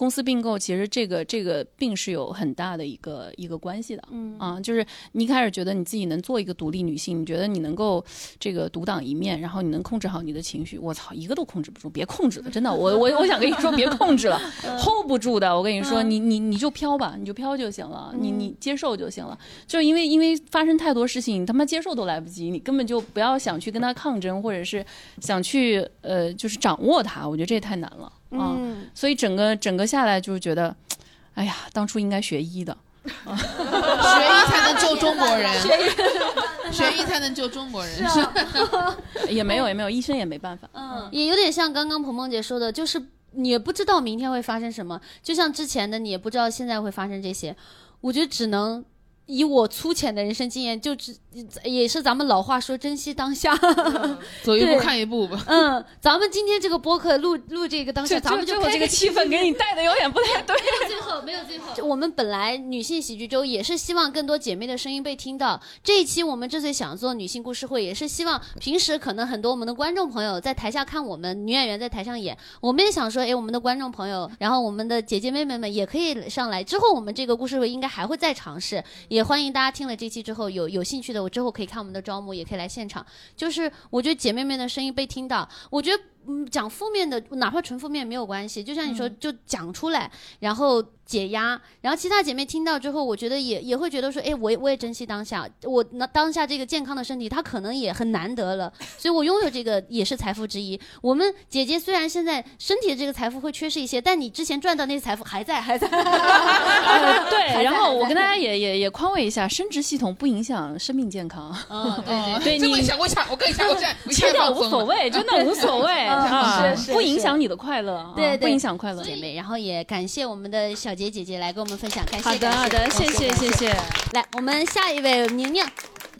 公司并购，其实这个这个并是有很大的一个一个关系的。嗯啊，就是你一开始觉得你自己能做一个独立女性，你觉得你能够这个独当一面，然后你能控制好你的情绪，我操，一个都控制不住，别控制了，真的，我我我想跟你说，别控制了，hold 不住的。我跟你说，你你你就飘吧，你就飘就行了，你你接受就行了。就是因为因为发生太多事情，你他妈接受都来不及，你根本就不要想去跟他抗争，或者是想去呃就是掌握它，我觉得这也太难了啊。嗯所以整个整个下来就是觉得，哎呀，当初应该学医的。学医才能救中国人，学医才能救中国人。是 也没有也没有，医生也没办法。嗯，也有点像刚刚鹏鹏姐说的，就是你也不知道明天会发生什么，就像之前的你也不知道现在会发生这些，我觉得只能。以我粗浅的人生经验，就只也是咱们老话说，珍惜当下。走一步看一步吧。嗯，咱们今天这个播客录录这个当下，咱们就最后这个气氛给你 带的有点不太对。没有最后，没有最后。我们本来女性喜剧周也是希望更多姐妹的声音被听到。这一期我们之所以想做女性故事会，也是希望平时可能很多我们的观众朋友在台下看我们女演员在台上演，我们也想说，哎，我们的观众朋友，然后我们的姐姐妹妹们也可以上来。之后我们这个故事会应该还会再尝试，也欢迎大家听了这期之后有有兴趣的，我之后可以看我们的招募，也可以来现场。就是我觉得姐妹们的声音被听到，我觉得嗯讲负面的，哪怕纯负面没有关系，就像你说，就讲出来，然后解压，然后其他姐妹听到之后，我觉得也也会觉得说，哎，我我也珍惜当下，我那当下这个健康的身体，它可能也很难得了，所以我拥有这个也是财富之一。我们姐姐虽然现在身体的这个财富会缺失一些，但你之前赚到那些财富还在，还在。呃 对，然后我跟大家也也也宽慰一下，生殖系统不影响生命健康。嗯，对 哦对。对你想，我想，我跟你讲，我现在我现吃掉。无所谓，真的无所谓啊，是是不影响你的快乐，啊对对不影响快乐。姐妹，然后也感谢我们的小杰姐姐来跟我们分享，感谢好的感好的，谢谢谢。谢。来，我们下一位宁宁，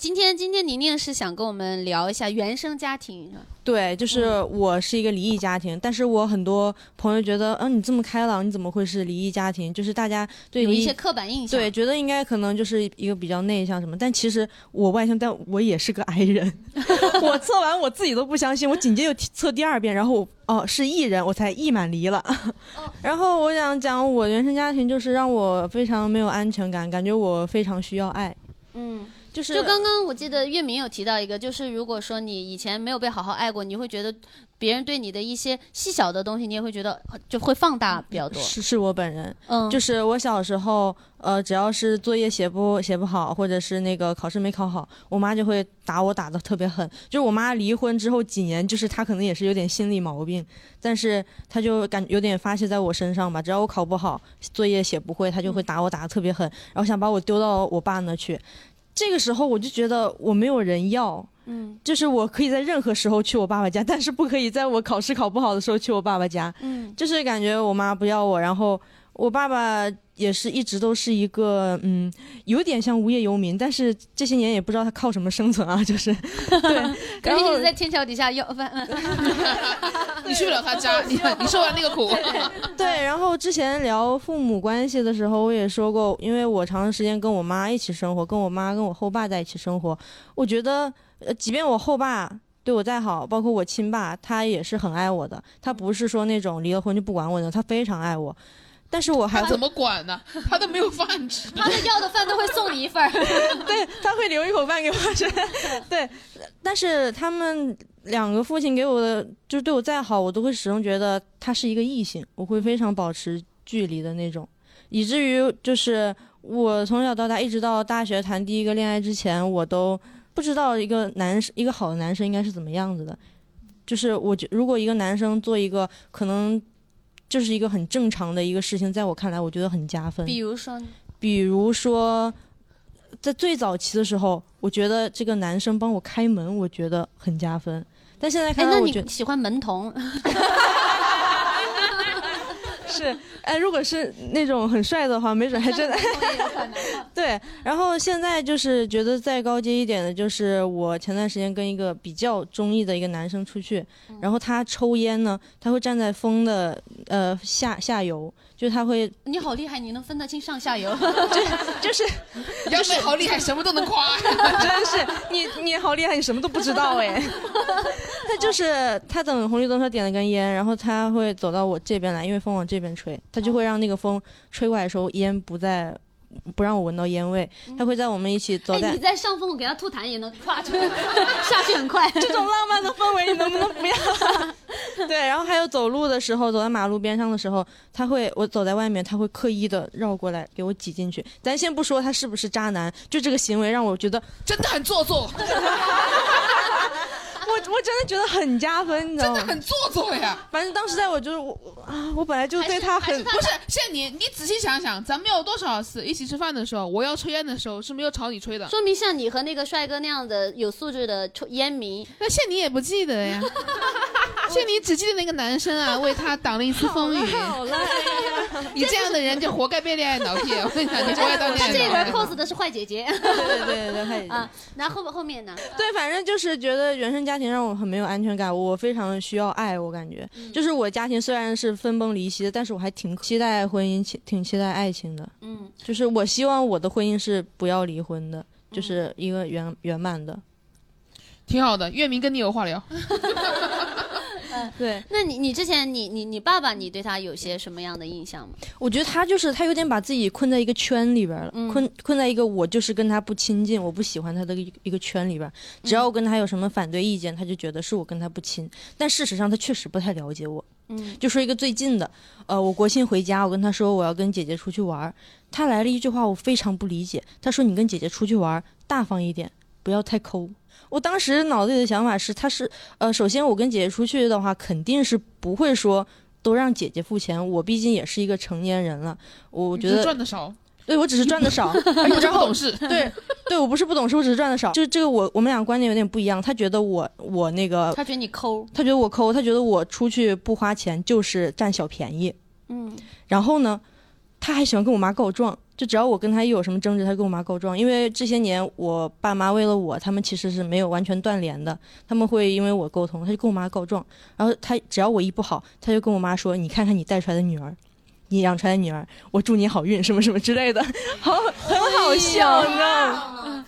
今天今天宁宁是想跟我们聊一下原生家庭，对，就是我是一个离异家庭，但是我很多朋友觉得，嗯，你这么开朗，你怎么会是离异家庭？就是大家对有一些刻板印象。对，觉得应该可能就是一个比较内向什么，但其实我外向，但我也是个 I 人。我测完我自己都不相信，我紧接着又测第二遍，然后我哦是 E 人，我才 E 满离了。然后我想讲，我原生家庭就是让我非常没有安全感，感觉我非常需要爱，嗯，就是就刚刚我记得月明有提到一个，就是如果说你以前没有被好好爱过，你会觉得别人对你的一些细小的东西，你也会觉得呃就会放大比较多。是是我本人。嗯，就是我小时候，呃，只要是作业写不写不好，或者是那个考试没考好，我妈就会打我，打的特别狠。就是我妈离婚之后几年，就是她可能也是有点心理毛病，但是她就感有点发泄在我身上吧。只要我考不好，作业写不会，她就会打我，打的特别狠，然后想把我丢到我爸那去。这个时候我就觉得我没有人要，嗯就是我可以在任何时候去我爸爸家，但是不可以在我考试考不好的时候去我爸爸家。嗯就是感觉我妈不要我，然后我爸爸也是一直都是一个嗯，有点像无业游民，但是这些年也不知道他靠什么生存啊，就是 对，可然后是一直在天桥底下要饭。你去不了他家，你你受完那个苦。对，然后之前聊父母关系的时候，我也说过，因为我长时间跟我妈一起生活，跟我妈跟我后爸在一起生活，我觉得呃，即便我后爸。对我再好，包括我亲爸，他也是很爱我的。他不是说那种离了婚就不管我的，他非常爱我。但是我还怎么管呢？他都没有饭吃。他的要的饭都会送你一份儿。对，他会留一口饭给我吃。对，但是他们两个父亲给我的，就是对我再好，我都会始终觉得他是一个异性，我会非常保持距离的那种，以至于就是我从小到大，一直到大学谈第一个恋爱之前，我都不知道一个男生，一个好的男生应该是怎么样子的。就是我觉，如果一个男生做一个可能就是一个很正常的一个事情，在我看来，我觉得很加分。比如说呢，比如说，在最早期的时候，我觉得这个男生帮我开门，我觉得很加分。但现在哎，看来，我觉得你喜欢门童？是，哎，如果是那种很帅的话，没准还真 的对。然后现在就是觉得再高阶一点的，就是我前段时间跟一个比较中意的一个男生出去，然后他抽烟呢，他会站在风的呃下下游，就他会你好厉害，你能分得清上下游。就是 杨梅好厉害，什么都能夸。真是你你好厉害，你什么都不知道哎。他就是他等红绿灯，他点了根烟，然后他会走到我这边来，因为风往这边吹，他就会让那个风吹过来的时候，烟不在，不让我闻到烟味。他会在我们一起走哎，在你在上风，我给他吐痰也能唰就 下去很快。这种浪漫的氛围，你能不能不要？对，然后还有走路的时候，走在马路边上的时候，他会我走在外面，他会刻意的绕过来给我挤进去。咱先不说他是不是渣男，就这个行为让我觉得真的很做作，我我真的觉得很加分，你知道吗？真的很做作呀。反正当时在我就是我我啊，我本来就对他很不是，现在你你仔细想想，咱们有多少次一起吃饭的时候，我要抽烟的时候是没有朝你吹的，说明像你和那个帅哥那样的有素质的抽烟民，那现你也不记得呀？现你只记得那个男生啊，为他挡了一次风雨。你这样的人就活该被恋爱脑骗。我跟你讲，你活该当恋他这人爱脑骗。cos 的是坏姐姐对对对对对，啊。然后后后面呢？对，反正就是觉得原生家庭让我很没有安全感，我非常需要爱，我感觉就是我家庭虽然是分崩离析的，但是我还挺期待婚姻，挺挺期待爱情的，嗯，就是我希望我的婚姻是不要离婚的，就是一个圆圆满的。挺好的，月明跟你有话聊。对，那你你之前你你你爸爸，你对他有些什么样的印象吗？我觉得他就是他有点把自己困在一个圈里边了，嗯困困在一个我就是跟他不亲近，我不喜欢他的一个一个圈里边。只要我跟他有什么反对意见，他就觉得是我跟他不亲。但事实上，他确实不太了解我。嗯就说一个最近的，呃，我国庆回家，我跟他说我要跟姐姐出去玩，他来了一句话，我非常不理解。他说你跟姐姐出去玩，大方一点，不要太抠。我当时脑子里的想法是，他是呃，首先我跟姐姐出去的话，肯定是不会说都让姐姐付钱，我毕竟也是一个成年人了，我觉得赚的少，对我只是赚的少，而且不然后懂事。对对我不是不懂事，我只是赚的少，就这个我我们俩观点有点不一样，他觉得我我那个他觉得你抠，他觉得我抠，他觉得我出去不花钱就是占小便宜。嗯然后呢，他还喜欢跟我妈告状，就只要我跟他一有什么争执，他跟我妈告状。因为这些年我爸妈为了我，他们其实是没有完全断联的，他们会因为我沟通，他就跟我妈告状。然后他只要我一不好，他就跟我妈说：“你看看你带出来的女儿。”你养出来的女儿，我祝你好运，什么什么之类的，好很好笑，呢？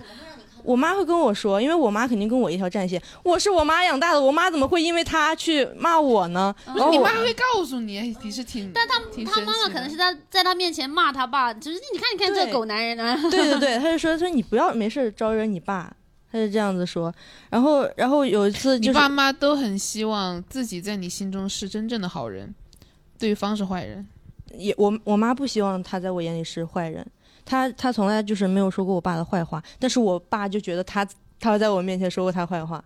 我妈会跟我说，因为我妈肯定跟我一条战线，我是我妈养大的，我妈怎么会因为她去骂我呢？不是你妈会告诉你，你是挺，但他挺他妈妈可能是在在她面前骂她爸，就是你看你看这个狗男人啊，对对对，她就说说你不要没事招惹你爸，他就这样子说。然后然后有一次就是你爸妈都很希望自己在你心中是真正的好人，对方是坏人。也我我妈不希望他在我眼里是坏人，他他从来就是没有说过我爸的坏话，但是我爸就觉得他他在我面前说过他坏话。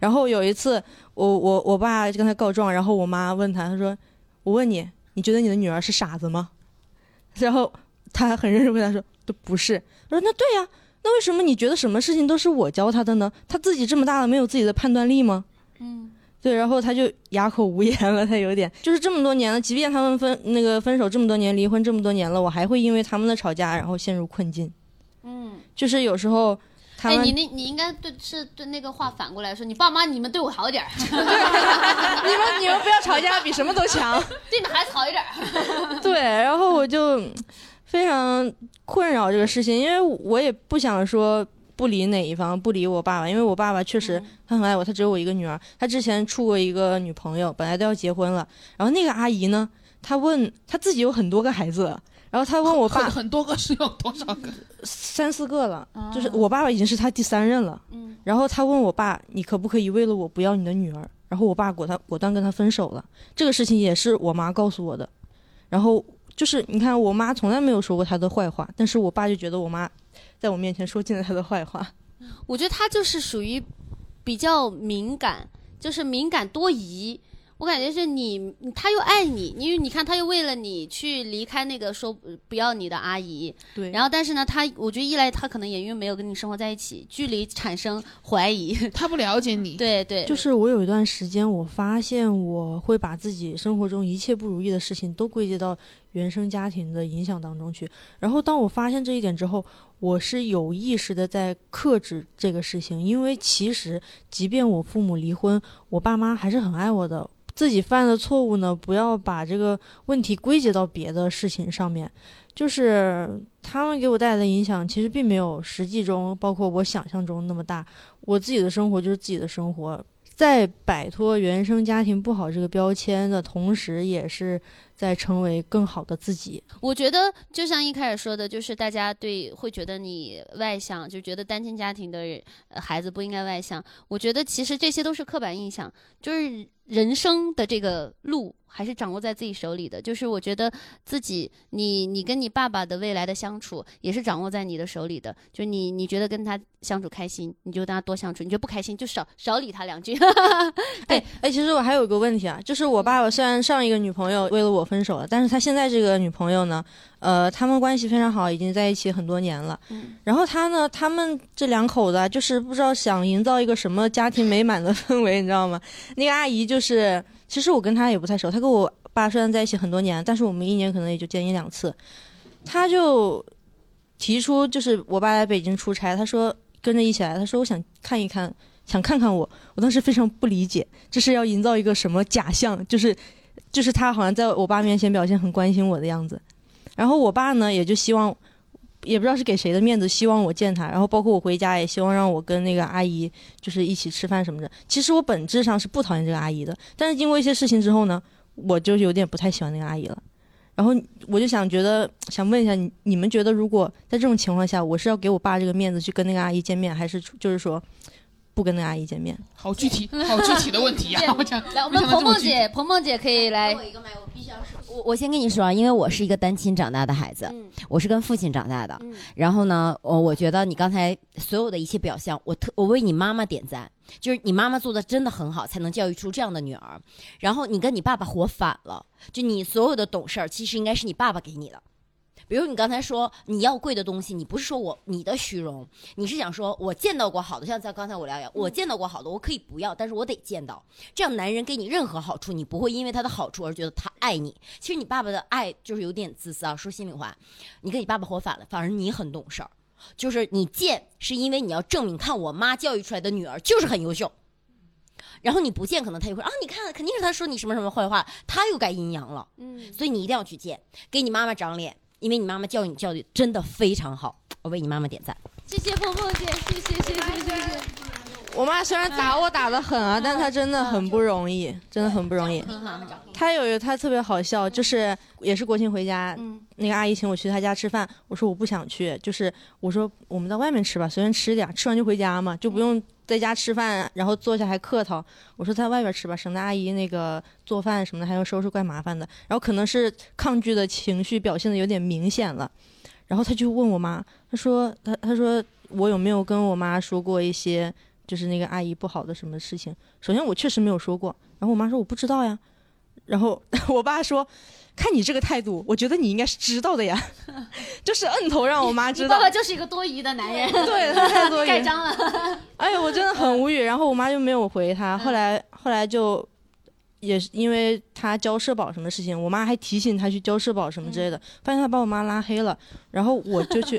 然后有一次我我我爸就跟他告状，然后我妈问他，他说我问你，你觉得你的女儿是傻子吗？然后他很认真回答说都不是。我说那对呀、那为什么你觉得什么事情都是我教他的呢？他自己这么大了，没有自己的判断力吗？嗯，对，然后他就哑口无言了，他有点就是这么多年了，即便他们分那个分手这么多年，离婚这么多年了，我还会因为他们的吵架然后陷入困境。嗯，就是有时候他哎，你那你应该对是对那个话反过来说，你爸妈你们对我好点儿，你们你们不要吵架，比什么都强。对你们孩子好一点儿。对，然后我就非常困扰这个事情，因为我也不想说不理哪一方，不理我爸爸，因为我爸爸确实他很爱我，他只有我一个女儿，他之前处过一个女朋友，本来都要结婚了，然后那个阿姨呢，她问她自己有很多个孩子，然后她问我爸很很多个是有多少个？三四个了，就是我爸爸已经是他第三任了，嗯然后他问我爸，你可不可以为了我不要你的女儿？然后我爸果他果断跟他分手了。这个事情也是我妈告诉我的。然后就是你看，我妈从来没有说过他的坏话，但是我爸就觉得我妈在我面前说尽了他的坏话。我觉得他就是属于比较敏感，就是敏感多疑。我感觉是你，他又爱你，因为你看他又为了你去离开那个说不要你的阿姨，对然后但是呢，他我觉得一来他可能也因为没有跟你生活在一起，距离产生怀疑，他不了解你，对对，就是我有一段时间，我发现我会把自己生活中一切不如意的事情都归结到原生家庭的影响当中去。然后当我发现这一点之后，我是有意识的在克制这个事情，因为其实即便我父母离婚，我爸妈还是很爱我的。自己犯的错误呢，不要把这个问题归结到别的事情上面。就是他们给我带来的影响，其实并没有实际中，包括我想象中那么大。我自己的生活就是自己的生活，在摆脱原生家庭不好这个标签的同时，也是在成为更好的自己。我觉得就像一开始说的，就是大家对会觉得你外向，就觉得单亲家庭的孩子不应该外向。我觉得其实这些都是刻板印象，就是人生的这个路还是掌握在自己手里的。就是我觉得自己，你你跟你爸爸的未来的相处也是掌握在你的手里的。就你你觉得跟他相处开心，你就跟他多相处；你觉得不开心，就少少理他两句。哎 哎，其实我还有个问题啊，就是我爸爸虽然上一个女朋友 为了 我分手了，但是他现在这个女朋友呢，呃，他们关系非常好，已经在一起很多年了。嗯然后他呢，他们这两口子啊，就是不知道想营造一个什么家庭美满的氛围，你知道吗？那个阿姨就是，其实我跟她也不太熟，她跟我爸虽然在一起很多年，但是我们一年可能也就见一两次。她就提出，就是我爸来北京出差，他说跟着一起来，他说我想看一看，想看看我。我当时非常不理解，这是要营造一个什么假象？就是就是他好像在我爸面前表现很关心我的样子。然后我爸呢，也就希望也不知道是给谁的面子，希望我见他，然后包括我回家也希望让我跟那个阿姨就是一起吃饭什么的。其实我本质上是不讨厌这个阿姨的，但是经过一些事情之后呢，我就有点不太喜欢那个阿姨了。然后我就想觉得想问一下你，你们觉得如果在这种情况下，我是要给我爸这个面子去跟那个阿姨见面，还是就是说不跟那个阿姨见面？好具体，好具体的问题呀、对 我讲，来，我们鹏鹏姐，鹏鹏姐可以来我一个麦，我必须要说。我我先跟你说啊，因为我是一个单亲长大的孩子，嗯我是跟父亲长大的。嗯然后呢，我我觉得你刚才所有的一切表象，我特我为你妈妈点赞，就是你妈妈做的真的很好，才能教育出这样的女儿。然后你跟你爸爸活反了，就你所有的懂事儿，其实应该是你爸爸给你的。比如你刚才说你要贵的东西，你不是说我你的虚荣，你是想说我见到过好的，像在刚才我聊聊，我见到过好的，我可以不要，但是我得见到。这样男人给你任何好处，你不会因为他的好处而觉得他爱你。其实你爸爸的爱就是有点自私啊，说心里话，你跟你爸爸活反了，反而你很懂事儿。就是你贱是因为你要证明，看我妈教育出来的女儿就是很优秀。然后你不见，可能他就会啊，你看，肯定是他说你什么什么坏话，他又该阴阳了。嗯，所以你一定要去见，给你妈妈长脸，因为你妈妈教育你教育真的非常好，我为你妈妈点赞。谢谢凤凤姐，谢谢谢谢谢谢。我妈虽然打我打的狠啊，但她真的很不容易，真的很不容易。她有一她特别好笑，就是也是国庆回家，嗯那个阿姨请我去她家吃饭，我说我不想去，就是我说我们在外面吃吧，随便吃点，吃完就回家嘛，就不用在家吃饭，然后坐下还客套。我说在外边吃吧，省得阿姨那个做饭什么的还要收拾，怪麻烦的。然后可能是抗拒的情绪表现的有点明显了，然后他就问我妈，他说他他说我有没有跟我妈说过一些。就是那个阿姨不好的什么事情。首先我确实没有说过，然后我妈说我不知道呀，然后 我爸说，看你这个态度，我觉得你应该是知道的呀，就是摁头让我妈知道你爸。爸就是一个多疑的男人，对，他 太多疑。盖章了。哎呀，我真的很无语。然后我妈就没有回他，后来后来就。也是因为他交社保什么事情，我妈还提醒他去交社保什么之类的，发现他把我妈拉黑了，然后我就去，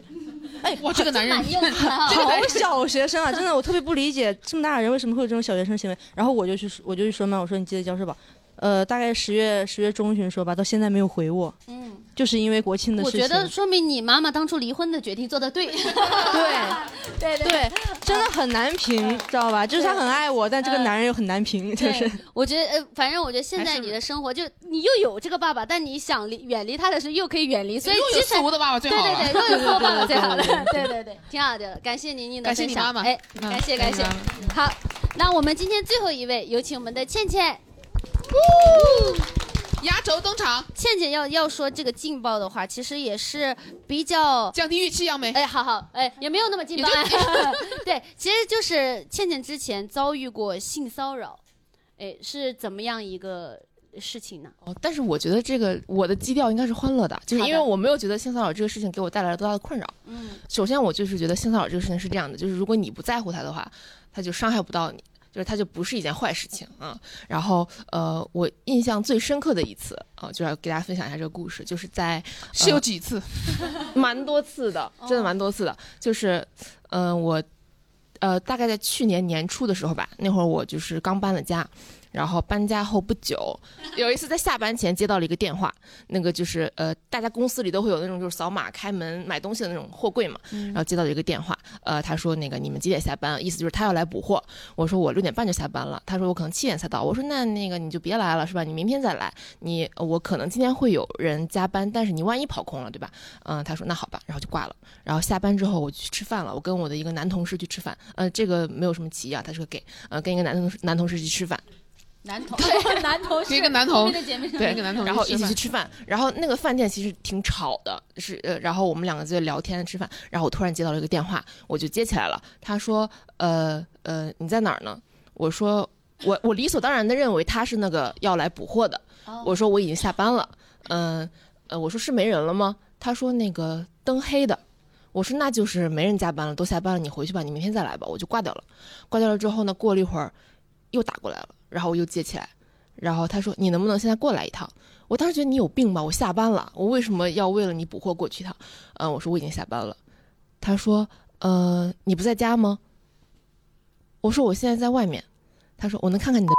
哎，哇，这个男人蛮硬的啊好小学生啊，真的，我特别不理解这么大的人为什么会有这种小学生行为。然后我就去，我就去说嘛，我说你记得交社保。呃，大概十月十月中旬说吧，到现在没有回我，嗯，就是因为国庆的我事情。觉得说明你妈妈当初离婚的决定做的 对。对对对对，真的很难评，知道吧？就是他很爱我，但这个男人又很难评，就是，我觉得呃，反正我觉得现在你的生活就你又有这个爸爸，但你想离远离他的时候又可以远离，所以又有其实四无的爸爸最对好对。对对，又有后爸爸最好的，对对 对，挺好的，感谢宁宁的感谢分享，你妈妈哎，嗯感谢感谢好，那我们今天最后一位有请我们的倩倩，压轴登场，倩倩要要说这个劲爆的话，其实也是比较降低预期，杨梅。哎，好好，哎，也没有那么劲爆。对，其实就是倩倩之前遭遇过性骚扰，哎，是怎么样一个事情呢？哦，但是我觉得这个我的基调应该是欢乐的，就是因为我没有觉得性骚扰这个事情给我带来了多大的困扰。嗯首先，我就是觉得性骚扰这个事情是这样的，就是如果你不在乎他的话，他就伤害不到你，就是它就不是一件坏事情啊。然后，呃，我印象最深刻的一次啊，就要给大家分享一下这个故事，就是在是有几次？蛮多次的，真的蛮多次的。就是，嗯、我，呃，大概在去年年初的时候吧，那会儿我就是刚搬了家，然后搬家后不久，有一次在下班前接到了一个电话，那个就是呃，大家公司里都会有那种就是扫码开门买东西的那种货柜嘛，然后接到了一个电话，呃，他说那个你们几点下班？意思就是他要来补货。我说我六点半就下班了，他说我可能七点才到。我说那那个你就别来了是吧？你明天再来。你我可能今天会有人加班，但是你万一跑空了对吧？嗯，他说那好吧，然后就挂了。然后下班之后我去吃饭了，我跟我的一个男同事去吃饭，呃，这个没有什么歧义啊，他是个 gay，呃，跟一个男同事男同事去吃饭。男同 男同事，一个男同一个姐妹对一个男同然后一起去吃饭，然后那个饭店其实挺吵的，是呃，然后我们两个在聊天吃饭，然后我突然接到了一个电话，我就接起来了。他说，呃呃，你在哪儿呢？我说，我我理所当然的认为他是那个要来补货的。哦我说我已经下班了，嗯呃我说是没人了吗？他说那个灯黑的。我说那就是没人加班了，都下班了，你回去吧，你明天再来吧。我就挂掉了。挂掉了之后呢，过了一会儿又打过来了，然后我又接起来，然后他说：“你能不能现在过来一趟？”我当时觉得你有病吧，我下班了，我为什么要为了你补货过去一趟？嗯，我说我已经下班了。他说：“呃，你不在家吗？”我说我现在在外面。他说：“我能看看你的。”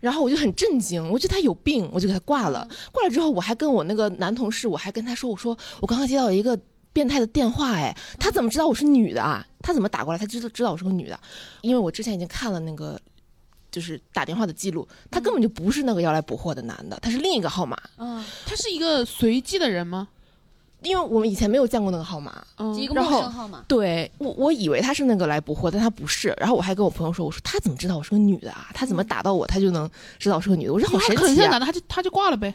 然后我就很震惊，我觉得他有病，我就给他挂了。挂了之后，我还跟我那个男同事，我还跟他说：“我说我刚刚接到一个变态的电话哎，他怎么知道我是女的啊？他怎么打过来？他知道知道我是个女的，因为我之前已经看了那个。就是打电话的记录，他根本就不是那个要来捕获的男的，他是另一个号码。嗯，他是一个随机的人吗？因为我们以前没有见过那个号码，一个陌生号码。对我，我以为他是那个来补货，但他不是。然后我还跟我朋友说：“我说他怎么知道我是个女的啊？他怎么打到我，他就能知道我是个女的？我说好神奇啊！”男的他就他就挂了呗，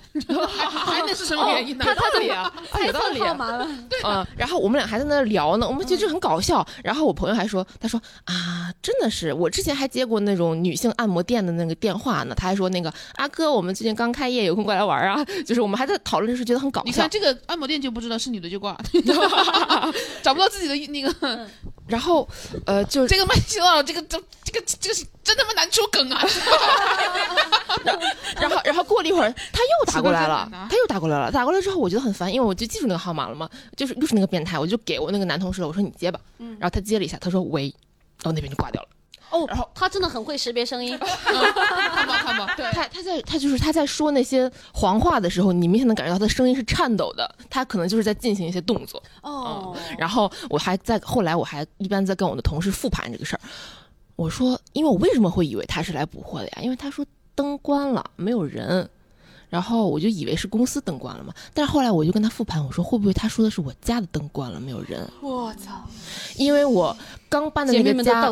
还能是什么原因呢？有道理啊，有道理。号码了，嗯。然后我们俩还在那聊呢，我们觉得这很搞笑。然后我朋友还说：“他说啊，真的是，我之前还接过那种女性按摩店的那个电话呢。他还说那个阿哥，我们最近刚开业，有空过来玩啊。就是我们还在讨论，时觉得很搞笑。你看这个按摩店就不知道是女的就挂。找不到自己的那个，然后，呃，就这个麦当劳，这个这这个这个是真他妈难出梗啊！然后，然后过了一会儿，他又打过来了，他又打过来了。打过来之后，我觉得很烦，因为我就记住那个号码了嘛，就是又是那个变态，我就给我那个男同事了，我说你接吧。然后他接了一下，他说喂，然后那边就挂掉了。哦，然后他真的很会识别声音，看吧看吧，对，他他在他就是他在说那些黄话的时候，你明显能感觉到他的声音是颤抖的，他可能就是在进行一些动作。哦，然后我还在后来我还一般在跟我的同事复盘这个事儿，我说，因为我为什么会以为他是来补货的呀？因为他说灯关了，没有人。然后我就以为是公司灯关了嘛，但是后来我就跟他复盘，我说会不会他说的是我家的灯关了，没有人？我操！因为我刚搬的那个家，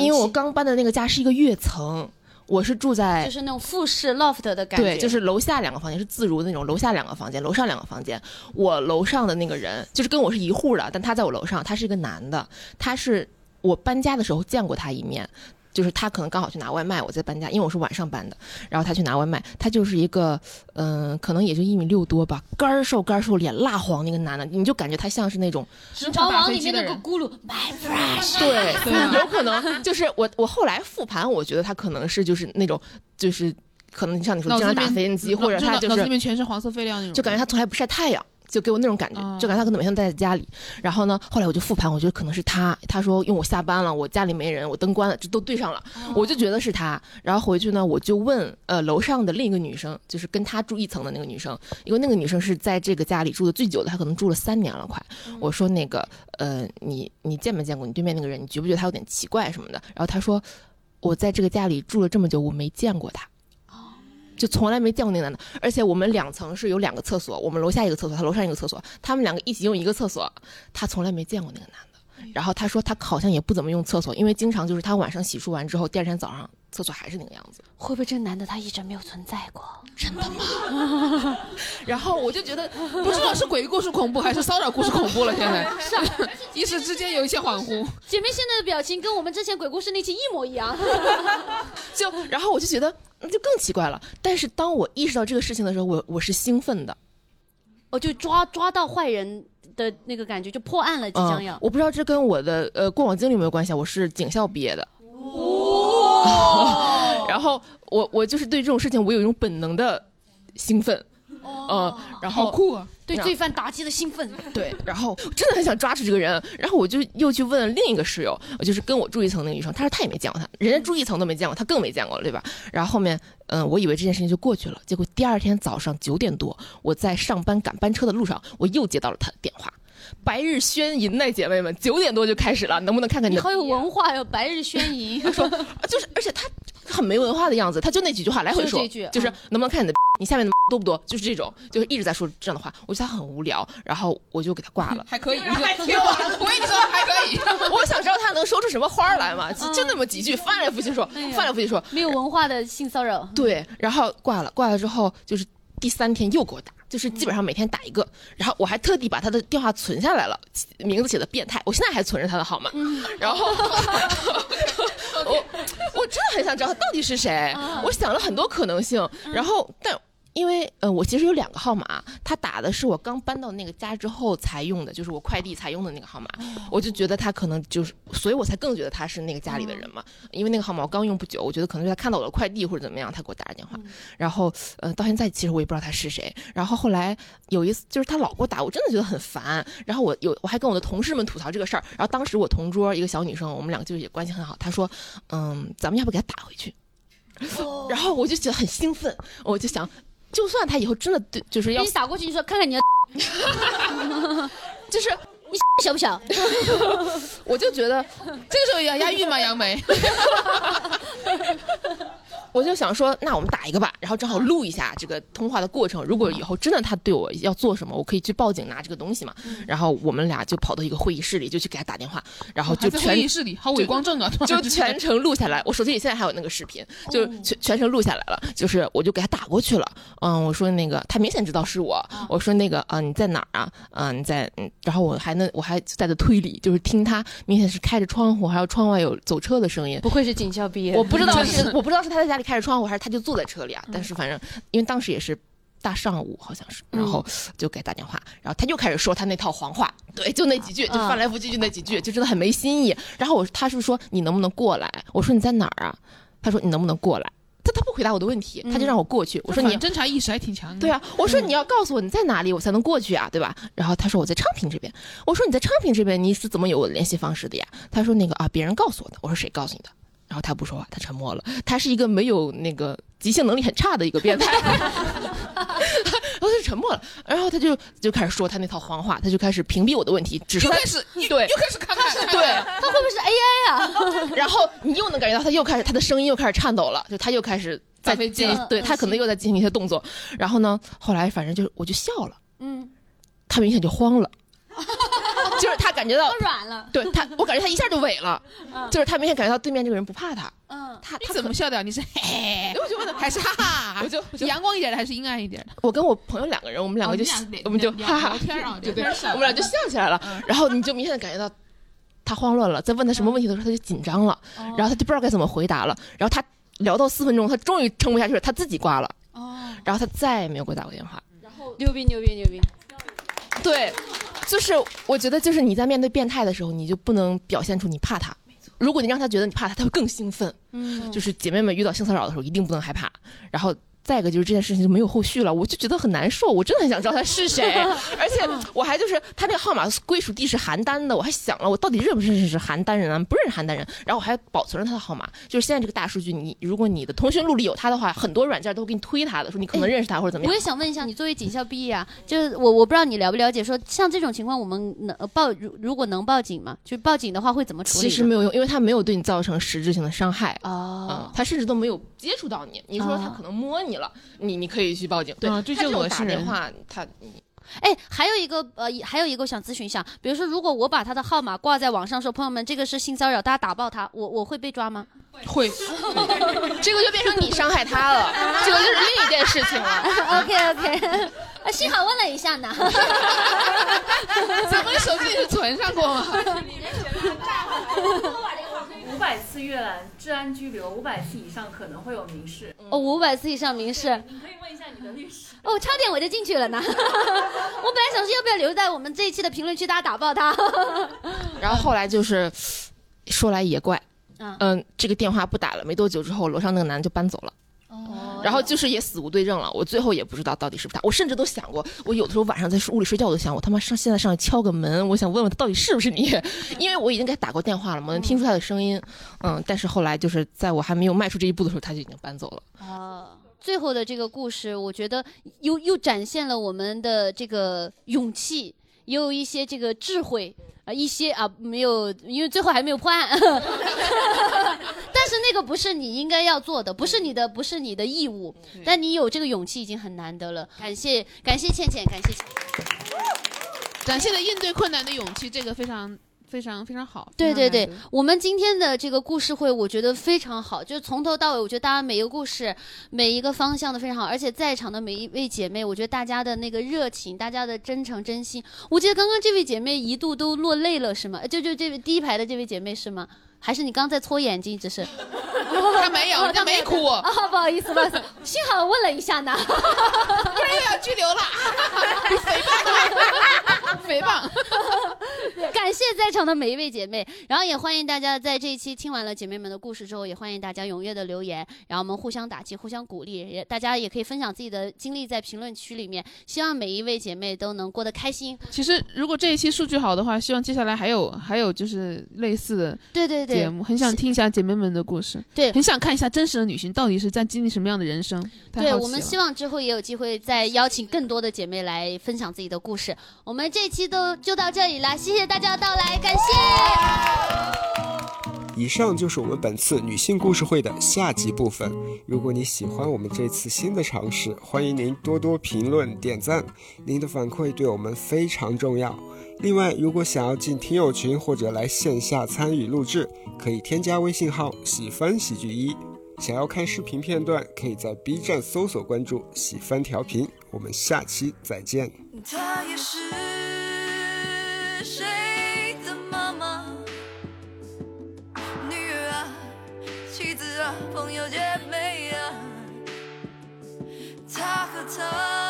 因为我刚搬的那个家是一个跃层，我是住在就是那种复式 loft 的感觉，对，就是楼下两个房间是自如的那种，楼下两个房间，楼上两个房间。我楼上的那个人就是跟我是一户的，但他在我楼上，他是一个男的，他是我搬家的时候见过他一面。就是他可能刚好去拿外卖，我在搬家，因为我是晚上搬的。然后他去拿外卖，他就是一个，嗯，可能也就一米六多吧，干瘦干瘦，脸蜡黄那个男的，你就感觉他像是那种《长王》里面那个咕噜，My fresh。对，有可能就是我，我后来复盘，我觉得他可能是就是那种，就是可能像你说经常打飞机，或者他就是脑子里面全是黄色废料那种，就感觉他从来不晒太阳。就给我那种感觉，就感觉他可能每天待在家里。然后呢，后来我就复盘，我觉得可能是他。他说，因为我下班了，我家里没人，我灯关了，这都对上了，我就觉得是他。然后回去呢，我就问呃楼上的另一个女生，就是跟他住一层的那个女生，因为那个女生是在这个家里住的最久的，她可能住了三年了快。我说那个呃你你见没见过你对面那个人？你觉不觉得他有点奇怪什么的？然后他说，我在这个家里住了这么久，我没见过他。就从来没见过那个男的，而且我们两层是有两个厕所，我们楼下一个厕所，他楼上一个厕所，他们两个一起用一个厕所，他从来没见过那个男的。然后他说他好像也不怎么用厕所，因为经常就是他晚上洗漱完之后，第二天早上厕所还是那个样子。会不会这男的他一直没有存在过？真的吗？然后我就觉得不知道是鬼故事恐怖还是骚扰故事恐怖了，现在 一时之间有一些恍惚。姐妹现在的表情跟我们之前鬼故事那期一模一样。就然后我就觉得。那就更奇怪了。但是当我意识到这个事情的时候，我我是兴奋的，我就抓抓到坏人的那个感觉，就破案了，即将要。我不知道这跟我的呃过往经历有没有关系。我是警校毕业的，哦，然后我我就是对这种事情我有一种本能的兴奋。嗯，然后好酷啊！对罪犯打击的兴奋，对，然后真的很想抓住这个人，然后我就又去问另一个室友，就是跟我住一层那个女生，她说她也没见过他，人家住一层都没见过，她更没见过了，对吧？然后后面，嗯，我以为这件事情就过去了，结果第二天早上九点多，我在上班赶班车的路上，我又接到了他的电话，白日宣淫呢，姐妹们，九点多就开始了，能不能看看你？好有文化哟，白日宣淫。他说，就是，而且他很没文化的样子，他就那几句话来回说，就是能不能看你的。你下面的多不多？就是这种，就是一直在说这样的话，我觉得他很无聊，然后我就给他挂了。还可以，还挺好。我跟你说还可以。我想知道他能说出什么花来嘛？就那么几句，翻来覆去说，翻来覆去说，没有文化的性骚扰。对，然后挂了，挂了之后就是第三天又给我打，就是基本上每天打一个，然后我还特地把他的电话存下来了，名字写的变态，我现在还存着他的号码。然后我我真的很想知道他到底是谁，我想了很多可能性，然后但。因为呃，我其实有两个号码，他打的是我刚搬到那个家之后才用的，就是我快递才用的那个号码，我就觉得他可能就是，所以我才更觉得他是那个家里的人嘛。因为那个号码我刚用不久，我觉得可能是他看到我的快递或者怎么样，他给我打的电话。然后呃，到现在其实我也不知道他是谁。然后后来有一次就是他老给我打，我真的觉得很烦。然后我有我还跟我的同事们吐槽这个事儿。然后当时我同桌一个小女生，我们两个就也关系很好，她说嗯，咱们要不给他打回去？然后我就觉得很兴奋，我就想。就算他以后真的对，就是要你打过去，你说看看你的，就是你小不小？我就觉得这个时候也要押韵吗？杨梅，我就想说，那我们打一个吧，然后正好录一下这个通话的过程。如果以后真的他对我要做什么，我可以去报警拿这个东西嘛。然后我们俩就跑到一个会议室里，就去给他打电话，然后就全会议室里，好伪光正啊！突就全程录下来。我手机里现在还有那个视频，就全全程录下来了。就是我就给他打过去了，嗯，我说那个他明显知道是我，我说那个啊、你在哪儿啊？嗯、你在嗯，然后我还能我还在这推理，就是听他明显是开着窗户，还有窗外有走车的声音。不愧是警校毕业我不知道是我不知道是他在家里开着窗户，还是他就坐在车里啊。但是反正因为当时也是大上午，好像是，然后就给他打电话，然后他就开始说他那套黄话，对，就那几句，就翻来覆去就那几句，就真的很没新意。然后我他是说你能不能过来？我说你在哪儿啊？他说你能不能过来？他他不回答我的问题，他就让我过去。我说你反侦查意识还挺强的。对啊，我说你要告诉我你在哪里，我才能过去啊，对吧？然后他说我在昌平这边。我说你在昌平这边，你是怎么有我的联系方式的呀？他说那个啊，别人告诉我的。我说谁告诉你的？然后他不说话，他沉默了。他是一个没有那个即兴能力很差的一个变态，然后他就沉默了。然后他就就开始说他那套谎话，他就开始屏蔽我的问题，只说他又开始又对又开始看看对，他会不会是 AI 啊？然后你又能感觉到他又开始他的声音又开始颤抖了，就他又开始在进对他可能又在进行一些动作。然后呢，后来反正就是我就笑了，嗯，他明显就慌了，感觉到软了。对他，我感觉他一下就萎了，就是他明显感觉到对面这个人不怕他，嗯，他他怎么笑的？你是嘿，我就问他还是哈哈？我就阳光一点的还是阴暗一点的？我跟我朋友两个人，我们两个就、我们就哈哈聊天啊对对，我们俩就笑起来了。然后你就明显的感觉到他慌乱了，在问他什么问题的时候他就紧张了，然后他就不知道该怎么回答了。然后他聊到四分钟，他终于撑不下去了，他自己挂了。哦然后他再也没有给我打过电话。然后牛逼牛逼牛逼！对，就是我觉得，就是你在面对变态的时候，你就不能表现出你怕他。如果你让他觉得你怕他，他会更兴奋。嗯，就是姐妹们遇到性骚扰的时候，一定不能害怕。然后再一个就是这件事情就没有后续了，我就觉得很难受。我真的很想知道他是谁，而且我还就是他那个号码归属地是邯郸的，我还想了我到底认不认识是邯郸人啊？不认识邯郸人，然后我还保存了他的号码。就是现在这个大数据，你如果你的通讯录里有他的话，很多软件都会给你推他的，说你可能认识他或者怎么样我也。想问一下，你作为警校毕业啊，就是我我不知道你了不了解，说像这种情况，我们能呃报如如果能报警吗？就报警的话会怎么处理？其实没有用，因为他没有对你造成实质性的伤害。啊哦，，他甚至都没有接触到你。你说他哦可能摸你了，你你可以去报警。对，啊这就他这种打恶心人电话，他哎，还有一个呃，还有一个我想咨询一下，比如说如果我把他的号码挂在网上说，朋友们这个是性骚扰，大家打爆他，我我会被抓吗？会，这个就变成你伤害他了，这个就是另一件事情了。OK OK，啊，幸好问了一下呢。咱们手机里是存上过吗？五百次阅览治安拘留，五百次以上可能会有民事。哦，五百次以上民事，你可以问一下你的律师。哦，差点我就进去了呢。我本来想说要不要留在我们这一期的评论区，大家打爆他。然后后来就是说来也怪，嗯嗯，这个电话不打了，没多久之后，楼上那个男的就搬走了。哦然后就是也死无对证了，我最后也不知道到底是不是他，我甚至都想过，我有的时候晚上在屋里睡觉，我都想我他妈上现在上去敲个门，我想问问他到底是不是你，因为我已经给他打过电话了嘛，能听出他的声音，嗯，但是后来就是在我还没有迈出这一步的时候，他就已经搬走了。哦，最后的这个故事，我觉得又又展现了我们的这个勇气，也有一些这个智慧啊、一些啊没有，因为最后还没有破案。但是那个不是你应该要做的，不是你的，不是你的义务。但你有这个勇气已经很难得了。感谢感谢倩倩，感谢倩倩。展现了应对困难的勇气，这个非常非常非常好。对对对我们今天的这个故事会，我觉得非常好，就是从头到尾，我觉得大家每一个故事、每一个方向都非常好，而且在场的每一位姐妹，我觉得大家的那个热情、大家的真诚、真心，我记得刚刚这位姐妹一度都落泪了，是吗？就就这位第一排的这位姐妹是吗？还是你刚刚在搓眼睛？只是他没有，人家没哭，啊，不好意思，不好意思，幸好问了一下呢。不然又要拘留了，诽谤，诽谤。感谢在场的每一位姐妹，然后也欢迎大家在这一期听完了姐妹们的故事之后，也欢迎大家踊跃的留言，然后我们互相打气，互相鼓励，也大家也可以分享自己的经历在评论区里面。希望每一位姐妹都能过得开心。其实如果这一期数据好的话，希望接下来还有还有就是类似的对对对，节目，很想听一下姐妹们的故事，对很想看一下真实的女性到底是在经历什么样的人生。对，我们希望之后也有机会再邀请更多的姐妹来分享自己的故事。我们这期都就到这里了，谢谢谢大家的到来，感谢。以上就是我们本次女性故事会的下集部分。如果你喜欢我们这次新的尝试，欢迎您多多评论点赞，您的反馈对我们非常重要。另外，如果想要进听友群或者来线下参与录制，可以添加微信号“喜翻喜剧一”。想要看视频片段，可以在 B 站搜索关注“喜翻调频”。我们下期再见。她也是谁的妈妈？女儿啊，妻子啊，朋友姐妹啊，她和他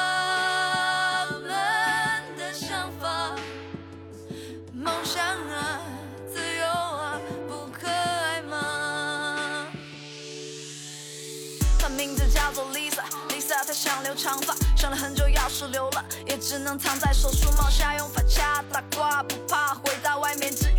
长发，想了很久，钥匙留了，也只能藏在手术帽下，用发卡打挂，不怕回到外面只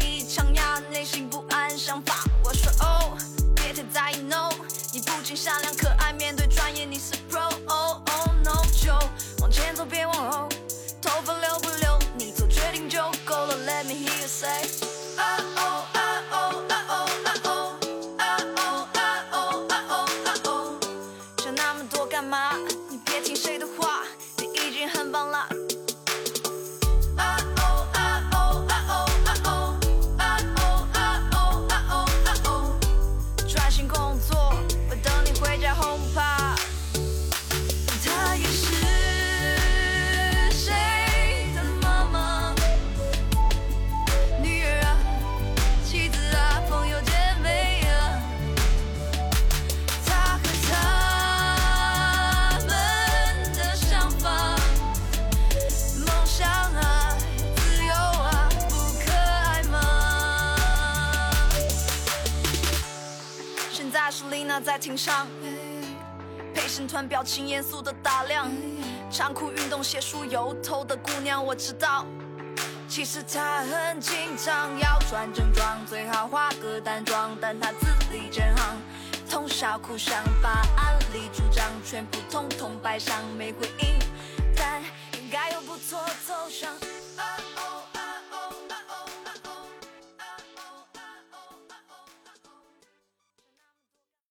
表情严肃的打量，长裤运动鞋梳油头的姑娘，我知道。其实她很紧张，要穿正装，最好化个淡妆，但她字里真行，通宵苦想，把案例主张全部通通摆上，没回应，但应该有不错走向。